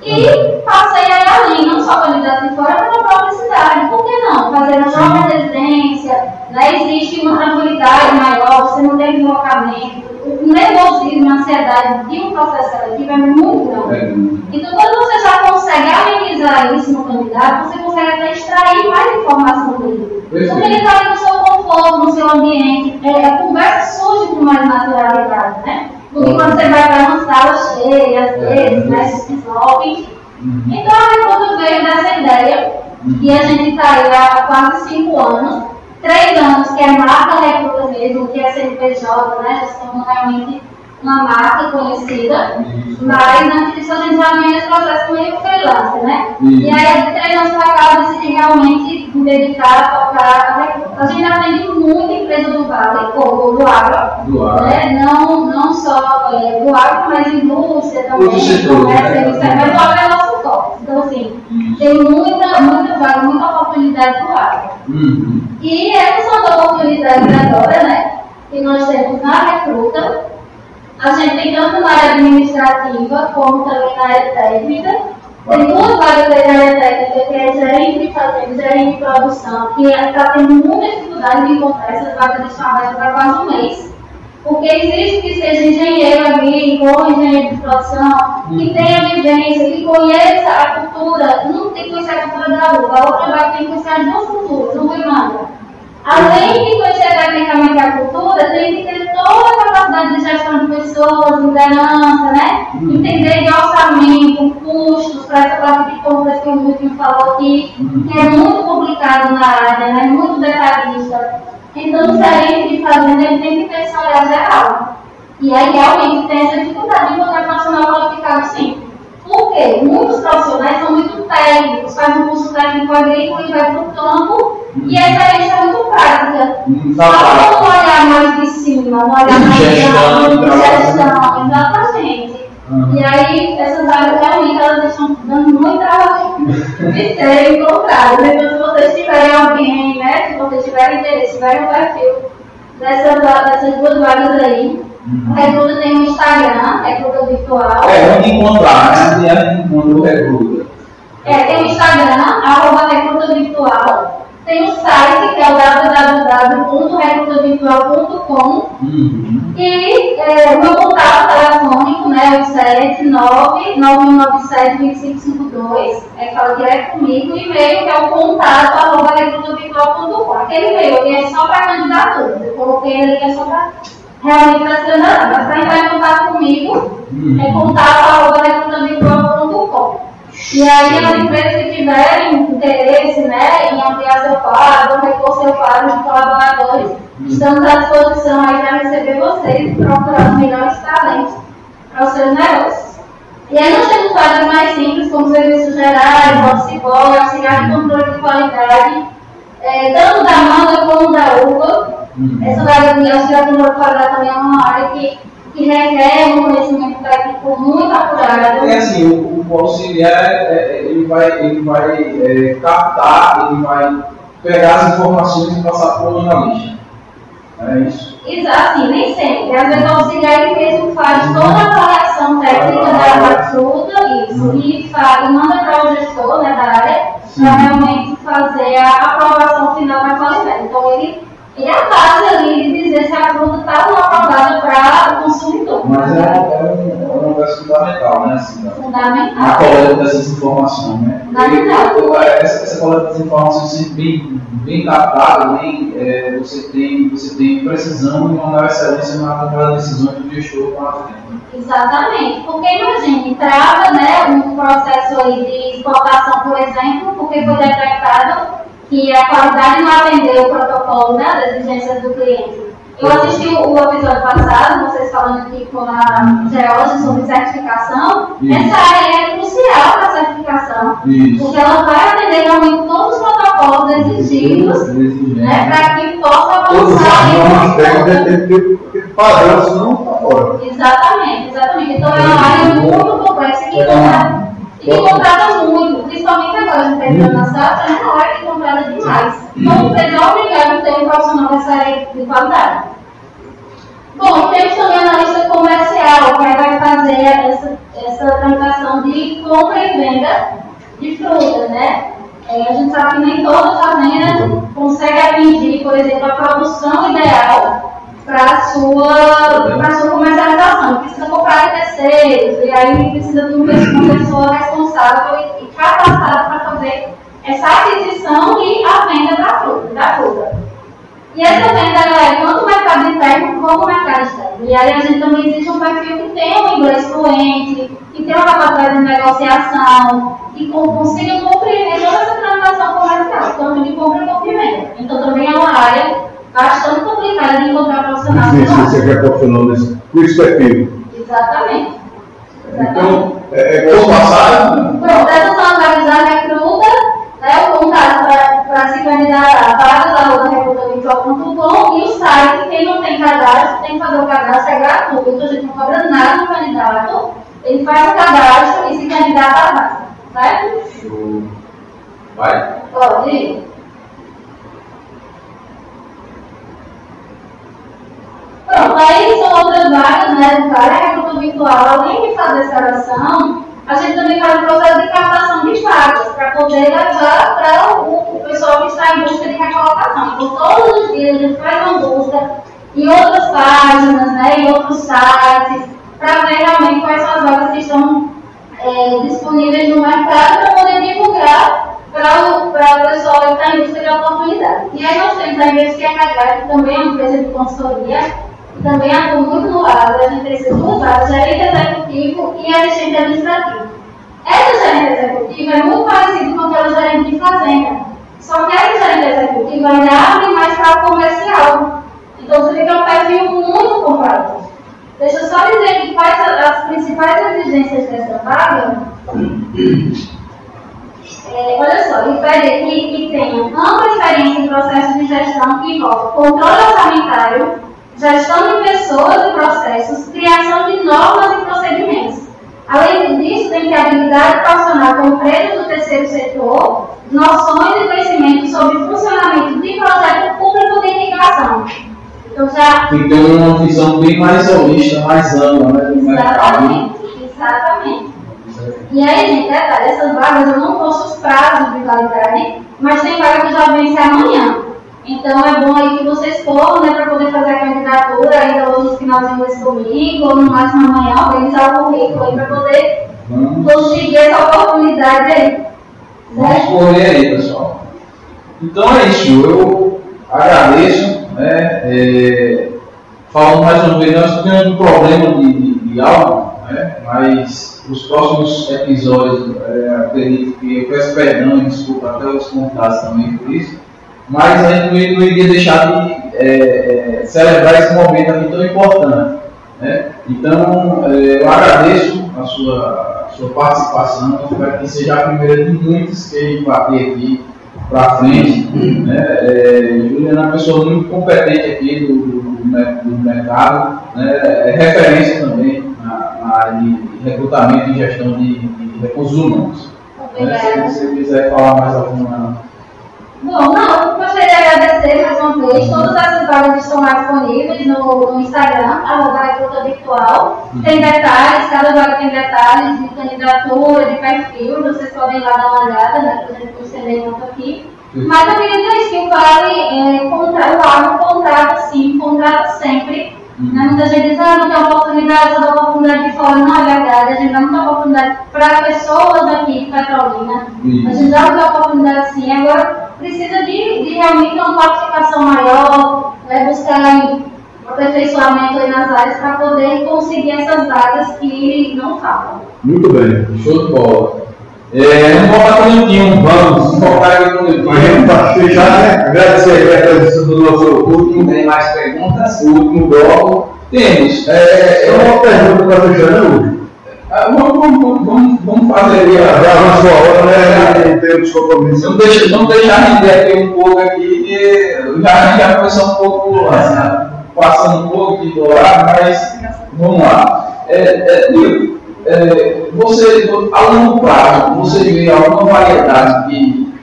F: E passei aí ali, não só candidato de fora, mas na própria cidade. Por que não? Fazer na própria residência, né? existe uma tranquilidade maior, você não tem deslocamento, o nervosismo, a ansiedade de um processo seletivo é muito grande.
B: É.
F: Então, quando você já consegue amenizar isso no candidato, você consegue até extrair mais informação dele. Porque ele está ali no seu conforto, no seu ambiente, é, a conversa surge com mais naturalidade, né? Do que quando você vai para uma sala cheia, às vezes, né? Se resolve.
B: Uhum.
F: Então, a Recruta veio dessa ideia, e a gente está aí há quase cinco anos, três anos que é marca Recruta mesmo, que é CNPJ, né? Tornou realmente uma marca conhecida. Mas antes disso a gente já vinha esse processo meio freelance, né? E aí, de três anos para cá, eu decidi realmente me dedicar a tocar a gente atende muita empresa do Vale, ou do agro,
B: Do agro.
F: né? Não, não só é, do agro, mas indústria também,
B: setores,
F: comércio,
B: né?
F: serviço, mas o agro é nosso foco. Então, assim, tem muita, muita vaga, muita oportunidade do agro.
B: Uhum.
F: E essas são as oportunidades agora, né? Que nós temos na recruta. A gente tem tanto na área administrativa como também na área técnica. Tem duas vagas aí na área técnica, que é gerente de fazenda, gerente de produção, que está tendo muita dificuldade de encontrar essas vagas estão abertas há quase um mês. Porque existe que seja engenheiro agrícola ou engenheiro de produção, que tenha vivência, que conheça a cultura, não tem que conhecer a cultura da uva, a outra vai ter que conhecer as duas culturas, uva e manga. Além de conhecer tecnicamente a cultura, tem que ter toda a capacidade de gestão de pessoas, liderança, né? Entender de orçamento, custos, para essa parte de compras que o Milton falou aqui, que é muito complicado na área, né? muito detalhista. Então, o gerente de fazenda ele tem que ter esse olhar geral. E aí, realmente, tem essa dificuldade de encontrar profissional qualificado, sim. Por quê? Muitos profissionais são muito técnicos, fazem um curso técnico agrícola e vai para o campo, e a experiência é muito prática. Só
B: tá
F: vamos olhar mais de cima, olhar mais de
B: Gestão,
F: cima,
B: trabalho.
F: gestão, exatamente.
B: Uhum.
F: E aí, essas áreas realmente elas estão dando muito trabalho de serem encontradas. Então, se vocês tiverem alguém, né, se vocês tiverem interesse, tiverem um perfil dessas, dessas duas vagas aí, Recruta tem um Instagram, Recruta Virtual.
B: É onde encontrar, né? Onde é que encontra o recruta.
F: É, tem o Instagram, arroba Recruta Virtual. Tem o site, que é o www.recrutavirtual.com.
B: Uhum.
F: E é, o meu contato telefônico, né, é o 799972552, é, fala direto comigo, e e-mail que é o contato arroba recrutavirtual.com. Aquele e-mail ali é só para candidaturas, eu coloquei ele que é só para candidatura, mas para entrar em contato comigo, é contato arroba recrutavirtual.com. E aí as empresas que tiverem interesse né, em ampliar seu quadro, repor seu quadro de colaboradores, estamos à disposição aí para receber vocês e procurar os melhores talentos para os seus negócios. E aí nós temos quadros mais simples, como serviços gerais, office boy, auxiliar de controle de qualidade, eh, tanto da manga como da uva. Essa de auxiliar de controle de qualidade também é uma área que, que requer um conhecimento técnico muito apurado.
B: É assim, o, o auxiliar, é, é, ele vai, ele vai é, captar, ele vai pegar as informações e passar para o analista. É isso.
F: Exato, assim, nem sempre. Às vezes o auxiliar ele mesmo faz toda a avaliação técnica da, da fruta, isso, e, faz, e manda para o gestor né, da área para realmente fazer a aprovação final da qualidade. Então ele, é a base ali de dizer se a fruta está ou não aprovada para o consumidor.
B: Mas é, é, um, é uma coisa fundamental, né? Assim, na
F: Fundamental.
B: coleta dessas informações, né?
F: Fundamental.
B: Eu- Essa, essa coleta dessas informações sempre bem, bem captada, bem, é, você, tem, você tem precisão e uma excelência na tomada de decisões do gestor na frente. né?
F: Exatamente, porque imagine, trava né, um processo aí de exportação, por exemplo, porque foi detectado que a qualidade não atendeu o protocolo né, das exigências do cliente. Eu assisti o, o episódio passado, vocês falando aqui com a Georgia sobre certificação.
B: Isso.
F: Essa área é crucial para a certificação,
B: Isso.
F: porque ela vai atender realmente todos os protocolos exigidos né, para que possa
D: Todos os
F: avançar
D: ter aquele padrão, senão está fora.
F: Exatamente, exatamente. Então é uma área muito complexa que contrata, e contrata muito, principalmente agora, a gente está entrando na safra, é uma área que contrata demais. Então, a empresa é obrigada a ter um profissional dessa área de qualidade. Bom, temos também analista comercial, que vai fazer essa, essa tramitação de compra e venda de frutas, né? É, a gente sabe que nem toda fazenda consegue atingir, por exemplo, a produção ideal para sua, sua comercialização. Precisa comprar de terceiros, e aí precisa de uma pessoa- responsável e, capacitada para fazer essa aquisição e a venda da fruta. Da fruta. E essa venda é tanto o mercado interno como o mercado externo. E aí a gente também existe um perfil que tem um inglês fluente, que tem uma capacidade de negociação, que con- consiga compreender toda essa transação comercial, tanto de compra como de venda. Então também é uma área bastante complicada de encontrar profissional.
D: Difícil você quer profissional nesse, com esse perfil.
F: Exatamente. Exatamente.
B: Então,
D: É, é como
B: passado,
F: Pronto, essas são as vagas da recruta, né, o contato para se candidatar, vaga da recrutavirtual.com e o site, quem não tem cadastro, tem que fazer o cadastro, é gratuito, a gente não cobra nada do candidato, ele faz o cadastro e se candidata à vaga, certo?
B: vai.
F: Pode ir. Pronto, aí são outras vagas, né, do cara, recruta virtual, além de fazer seleção, a gente também faz o processo de captação de vagas, para poder levar para o, o pessoal que está em busca de recolocação. Então, todos os dias a gente faz uma busca em outras páginas, né, em outros sites, para ver realmente quais são as vagas que estão é, disponíveis no mercado para poder divulgar para o, para o pessoal que está em busca de oportunidade. E aí nós temos a IBSQH, que também é uma empresa de consultoria, que também atua muito no lado, a essas duas vagas, gerente executivo e assistente administrativo. Essa gerente executiva é muito parecida com aquela gerente de fazenda, só que essa gerente executiva ainda abre mais para o comercial. Então você fica um perfil muito complexo. Deixa eu só dizer que quais a- as principais exigências dessa vaga. É, olha só, ele pede aqui que tenha ampla experiência em processos de gestão que envolve controle orçamentário, gestão de pessoas e processos, criação de normas e procedimentos. Além disso, tem que ter habilidade profissional com empresas do terceiro setor, noções e conhecimentos sobre o funcionamento de projeto público de indicação. Então já
B: ter uma visão bem mais holista, mais ampla, né? do mercado.
F: Exatamente, exatamente. E aí, gente, detalhe, essas vagas eu não posto os prazos de validade, mas tem vaga que já vence amanhã. Então é bom aí que vocês corram, né, para poder fazer a candidatura ainda hoje no finalzinho desse domingo, ou no máximo amanhã, organizar o currículo aí para poder
B: Vamos,
F: conseguir essa oportunidade aí.
B: vamos
F: Certo?
B: correr aí, pessoal. Então é isso, eu agradeço, né? É, falando mais uma vez, nós tivemos um problema de, de, de áudio, né? Mas os próximos episódios, é, acredito que eu peço perdão e desculpa até os convidados também por isso, mas a gente não ia- não iria deixar de é, é, celebrar esse momento aqui tão importante. Né? Então, é, eu agradeço a sua, a sua participação, eu espero que seja a primeira de muitas que a gente vai ter aqui para frente. Né? É, Juliana é uma pessoa muito competente aqui do, do, do mer- do mercado, né? é referência também na, na área de recrutamento e gestão de, de recursos humanos. Né? Se você quiser falar mais alguma
F: Bom, não, gostaria de agradecer mais uma vez. Todas essas vagas estão lá disponíveis no, no Instagram, arroba recruta virtual. Tem detalhes, cada vaga tem detalhes de candidatura, de perfil, vocês podem lá dar uma olhada, né? Por exemplo, o estendei muito aqui. Mas eu queria dizer que vale é, contrato, lá, contrato sim, contrato sempre. Né? Muita gente diz, ah, não tem oportunidade, só dá oportunidade de fora. Não é verdade, a gente dá muita oportunidade para pessoas aqui de Petrolina. A gente dá muita oportunidade sim. Agora, precisa de, de realmente uma qualificação maior, né? buscar aperfeiçoamento aí nas áreas para poder conseguir essas vagas que não faltam.
D: Muito bem.
B: Show de bola. É, vamos voltar para o Lentinho, vamos focar aqui no Lentinho.
D: A gente para fechar, né? Agradecer a presença do nosso último,
E: Não tem mais perguntas?
D: último bloco.
B: Temos. É,
D: Só uma pergunta para fechar, né, Hugo?
B: Ah, vamos, vamos, vamos, vamos fazer ali.
D: Já
B: a-
D: a hora, né? Não temos compromisso.
B: Vamos deixar, vamos deixar render aqui um pouco aqui, que já, já foi só um pouco, assim, passando um pouco de dourado, mas vamos lá. É, é, Nil, é, você, a longo prazo, você vê alguma variedade que,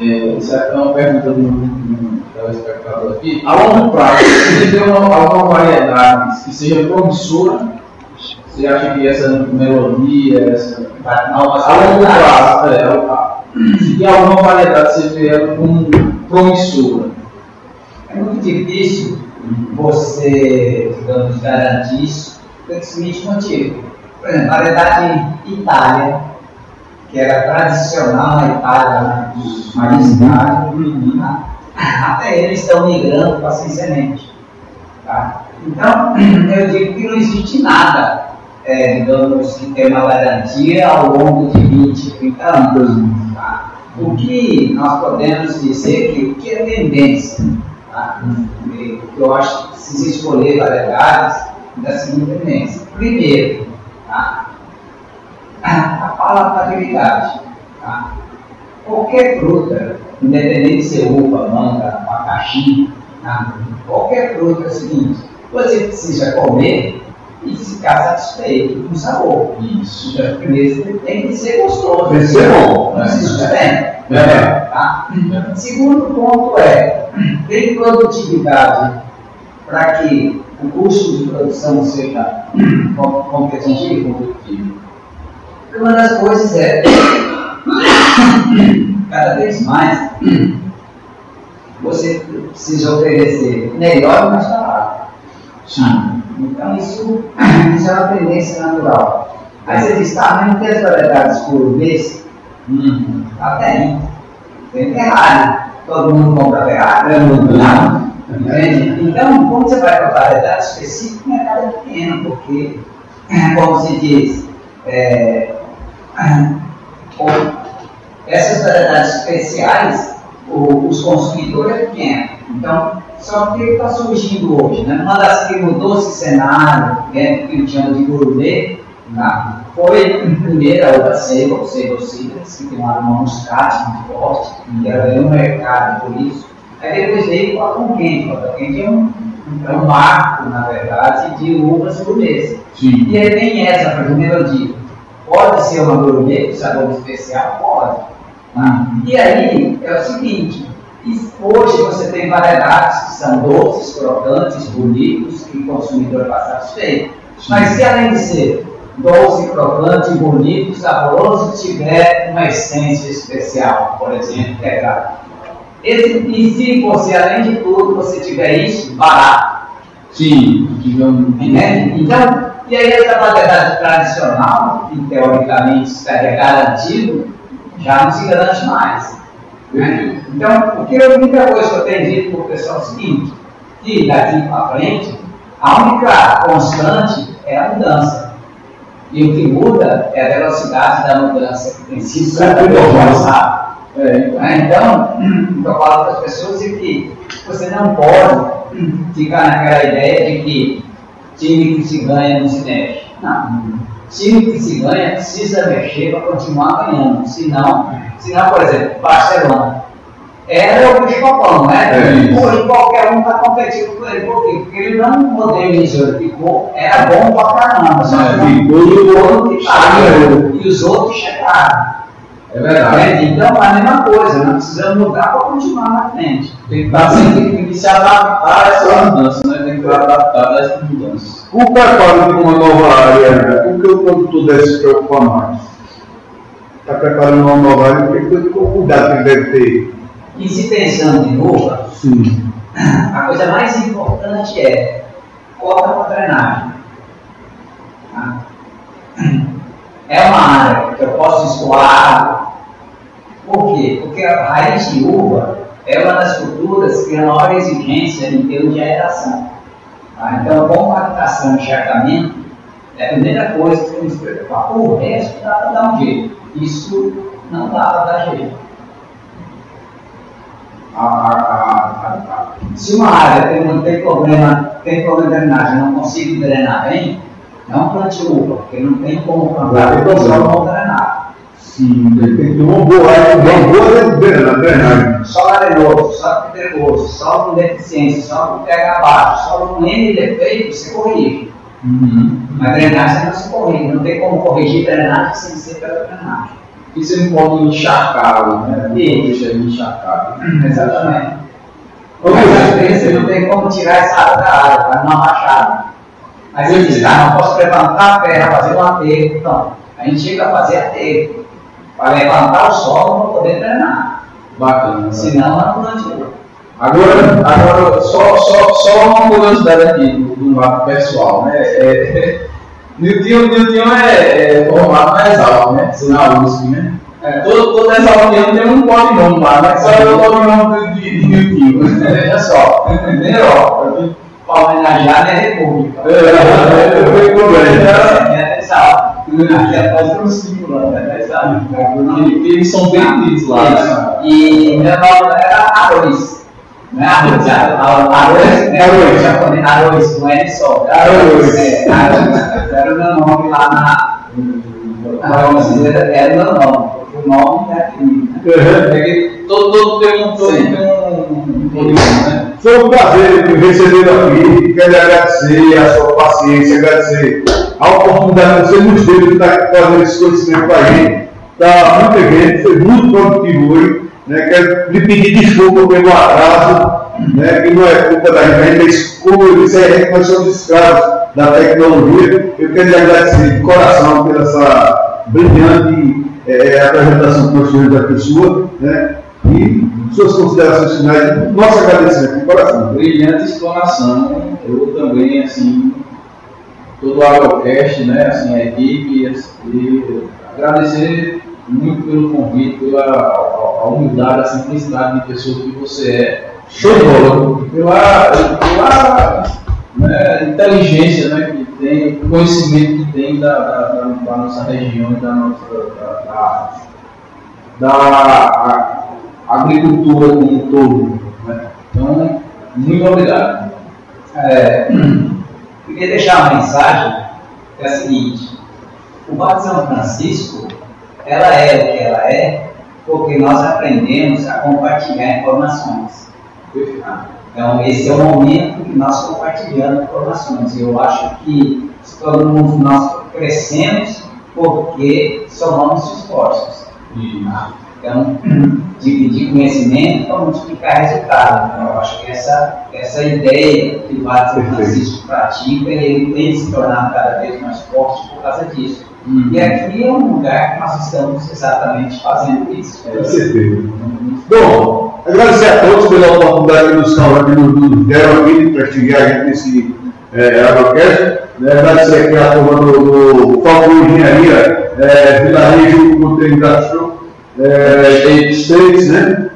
B: é, isso é uma pergunta do, do telespectador aqui, a longo prazo, você vê uma, alguma variedade que seja promissora? Você acha que essa melodia, essa
E: Novas
B: a longo prazo, é, se tem alguma variedade você vê ela como promissora.
E: É muito difícil você, digamos, garantir isso pelo seguinte motivo. Por exemplo, a variedade Itália, que era tradicional na Itália, né, dos Itália, tá? até eles estão migrando para sem semente. Tá? Então, eu digo que não existe nada, é, digamos, que tem uma garantia ao longo de 20, 30 anos. Tá? O que nós podemos dizer que o que é tendência? Tá? Eu acho que se escolher variedades da seguinte tendência. Primeiro, tá? a palatabilidade. Tá? Qualquer fruta, independente de ser uva, manga, abacaxi, tá? qualquer fruta é o seguinte, você precisa comer e ficar satisfeito com o sabor.
B: Isso.
E: Então, primeiro tem que ser gostoso.
D: Tem que ser bom.
E: Não se sustenta.
D: É.
E: Tá? Segundo ponto é, tem produtividade para que o custo de produção seja com- competitivo. Uma das coisas é, cada vez mais, você precisa oferecer melhor e mais barato.
B: Sim.
E: Então isso, isso é uma tendência natural. Aí você diz, tá, mas não tem as variedades por vez?
B: Uhum.
E: Tá bem. Tem Ferrari. Todo mundo compra Ferrari? Não. Entende? Então, quando você vai para variedade específica, o mercado é pequeno, porque, como se diz, é, essas variedades especiais, o- os consumidores é pequeno. Então, só que o que está surgindo hoje? Né? Uma das que mudou esse cenário, né, que eles chamam de gourmet, tá? foi primeiro a uva seiva, o seiva cidras, que tem um aroma muscate muito forte, e ela ganhou um mercado por isso. Aí depois veio o cotton quente, o cotton é um, é um marco, na verdade, de uvas gourmets. E aí tem essa, por exemplo, digo, pode ser uma gourmet com sabor especial? Pode. tá? E aí é o seguinte, e hoje você tem variedades que são doces, crocantes, bonitos, que o consumidor está satisfeito. Mas se além de ser doce, crocante, bonito, saboroso, tiver uma essência especial, por exemplo, quebrado. Esse, e se você, além de tudo, você tiver isso, barato.
B: Sim. Digamos.
E: Entende? Então, e aí essa variedade tradicional, que teoricamente estaria garantido, já não se garante mais. Né? Então, o que eu, a única coisa que eu tenho dito para o pessoal é o seguinte, que daqui para frente, a única constante é a mudança. E o que muda é a velocidade da mudança, que tem sido cada vez mais rápida.
B: É,
E: Né? Então, o que eu falo para as pessoas é que você não pode ficar naquela ideia de que time que se ganha não se mexe. Não. Time que se ganha precisa mexer para continuar ganhando. Senão, senão, por exemplo, Barcelona. Era o bicho papão, né?
B: É.
E: Hoje qualquer um está competindo com ele. Por quê? Porque ele não modernizou, ele ficou, era bom pra caramba. Só que
B: É,
E: não-
B: ficou
E: e o outro
B: chegaram.
E: e os outros chegaram.
B: É verdade.
E: Né? Então, a mesma coisa, nós precisamos mudar para continuar na frente.
B: Tem que, estar sempre, tem que se adaptar a essa mudança, né? Tem que estar adaptado a essas mudanças.
D: O preparo de uma nova área, o que o produtor deve se preocupar mais? Está preparando uma nova área, o que o cuidado que ele deve ter?
E: E se pensando em uva,
D: Sim.
E: a coisa mais importante é corta para drenagem. Tá? É uma área que eu posso escoar água. Por quê? Porque a raiz de uva é uma das culturas que tem a maior exigência em termos de aeração. Tá? Então, compactação e encharcamento é a primeira coisa que temos que preocupar. O resto dá para dar um jeito. Isso não dá para dar jeito. A, a, a, se uma área tem, tem, problema, tem problema de drenagem, não consigo drenar bem, não plante uva, porque não tem como plantar
D: Não
E: o não
D: uma boa uma boa drenagem.
E: Solo arenoso, solo pedregoso, solo com deficiência, solo com pH baixo, solo com N defeitos, você corrige.
B: Uhum.
E: Mas drenagem não se corrige, não tem como corrigir drenagem sem ser pela drenagem.
B: E você não pode encharcar, né? Deixa ele encharcado.
E: Exatamente. Mas às
B: Luiz,
E: vezes você não tem como tirar essa água da área, para não rachar. Aí você diz, tá, não posso levantar a terra, fazer um aterro. Então, a gente chega a fazer aterro. Para levantar o solo para poder drenar.
B: Bacana.
E: Senão não plantio.
B: Agora, agora só, só, só uma curiosidade aqui do, do mapa pessoal, né? É, Nilton, Nilton é, é formado na Exalc, né? Na USP, né? É, todo, toda Exalc tem um codinome lá, né? Só é o codinome de, de Nilton. Veja só, entendeu? Ó,
E: Para homenagear na República.
B: É, é, eu fui com ele.
E: É, exato. Aqui atrás tem um símbolo, né? Exato.
B: E eles são bem unidos lá, né?
E: E era Arroz. Não é arroz, arroz, né?
D: Arroz.
E: Japonês, arroz, não é só.
B: Arroz.
E: É, arroz. Era o meu nome lá na. Era o meu nome. O nome é aqui.
B: Todo, todo
E: Sim.
B: tem um, né?
D: Foi um prazer te recebê-lo aqui. Quero agradecer a sua paciência, agradecer a oportunidade que você nos deu de estar fazendo esse conhecimento com a gente. Está muito evento, foi muito produtivo hoje. Né? Quero lhe pedir desculpa pelo atraso, né? que não é culpa da gente, mas como eu disse, é nós somos escravos da tecnologia. Eu quero lhe agradecer de coração pela essa brilhante eh, apresentação que nós da pessoa. Né? E suas considerações finais, nosso agradecimento de coração.
B: brilhante explanação. Eu também, assim, todo o Agrocast, né, assim, a equipe, e agradecer muito pelo convite, pela a, a humildade, a simplicidade de pessoa que você é.
D: Show de bola.
B: Pela, pela né, inteligência né, que tem, conhecimento que tem da, da, da- nossa região e da nossa da, da, agricultura como um todo. Né? Então, muito obrigado.
E: É, queria deixar uma mensagem que é a seguinte: o de São Francisco, ela é o que ela é porque nós aprendemos a compartilhar informações. Então, esse é o momento que nós compartilhamos informações. Eu acho que todo mundo nós crescemos porque somamos esforços. Então, dividir conhecimento para multiplicar resultado. Então, eu acho que essa, essa ideia que o de São Francisco pratica, ele tem se tornado cada vez mais forte por causa disso. E aqui é um lugar que nós estamos exatamente fazendo isso.
D: Com certeza. Bom, agradecer a todos pela oportunidade que nos, nos deram aqui de prestigiar a gente nesse é, Agrocast. Né, agradecer aqui a turma do, do Foco Engenharia, é, Vilarejo Monteiro Gastro, é, States, né?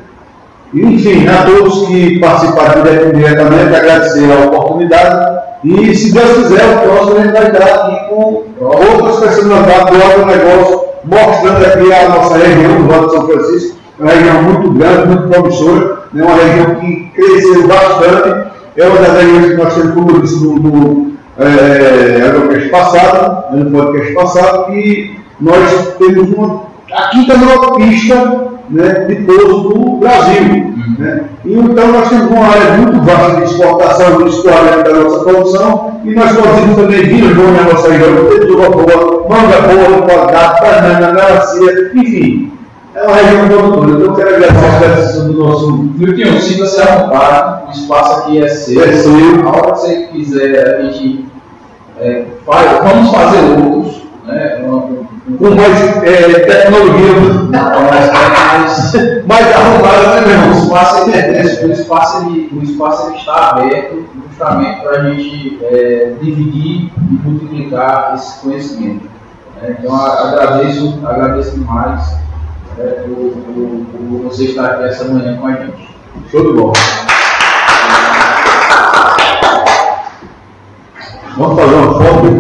D: E, Enfim, a todos que participaram dire- diretamente, agradecer a oportunidade. E, se Deus quiser, o próximo a gente vai estar aqui com outras personalidades do agronegócio, mostrando aqui a nossa região do Vale de São Francisco, uma região muito grande, muito promissora, né? uma região que cresceu bastante. É uma das regiões que nós temos, como eu disse no, é, agrocast passado, no podcast passado, que nós temos uma, a quinta maior pista né, de pouso do Brasil. Né? E então nós temos uma área muito vasta de exportação do escoamento da nossa produção e nós produzimos também vinho bom na nossa região, temos uva boa, manga boa, qualidade, banana, melancia, enfim. É uma região produtora, então eu quero agradecer a presença do nosso
B: Milton, sinta-se à vontade, o espaço aqui é seu.
D: É seu.
B: A hora que você quiser, a gente é, faz, vamos fazer outros, né? Com
D: mais é, tecnologia,
B: mais,
D: mais arrumada, né, meu
B: o
D: irmão?
B: espaço, ele, o, espaço, ele, o espaço ele está aberto justamente para a gente é, dividir e multiplicar esse conhecimento. né? Então, agradeço, agradeço demais né, por, por- por você estar aqui essa manhã com a gente.
D: Show de bola. Vamos fazer uma foto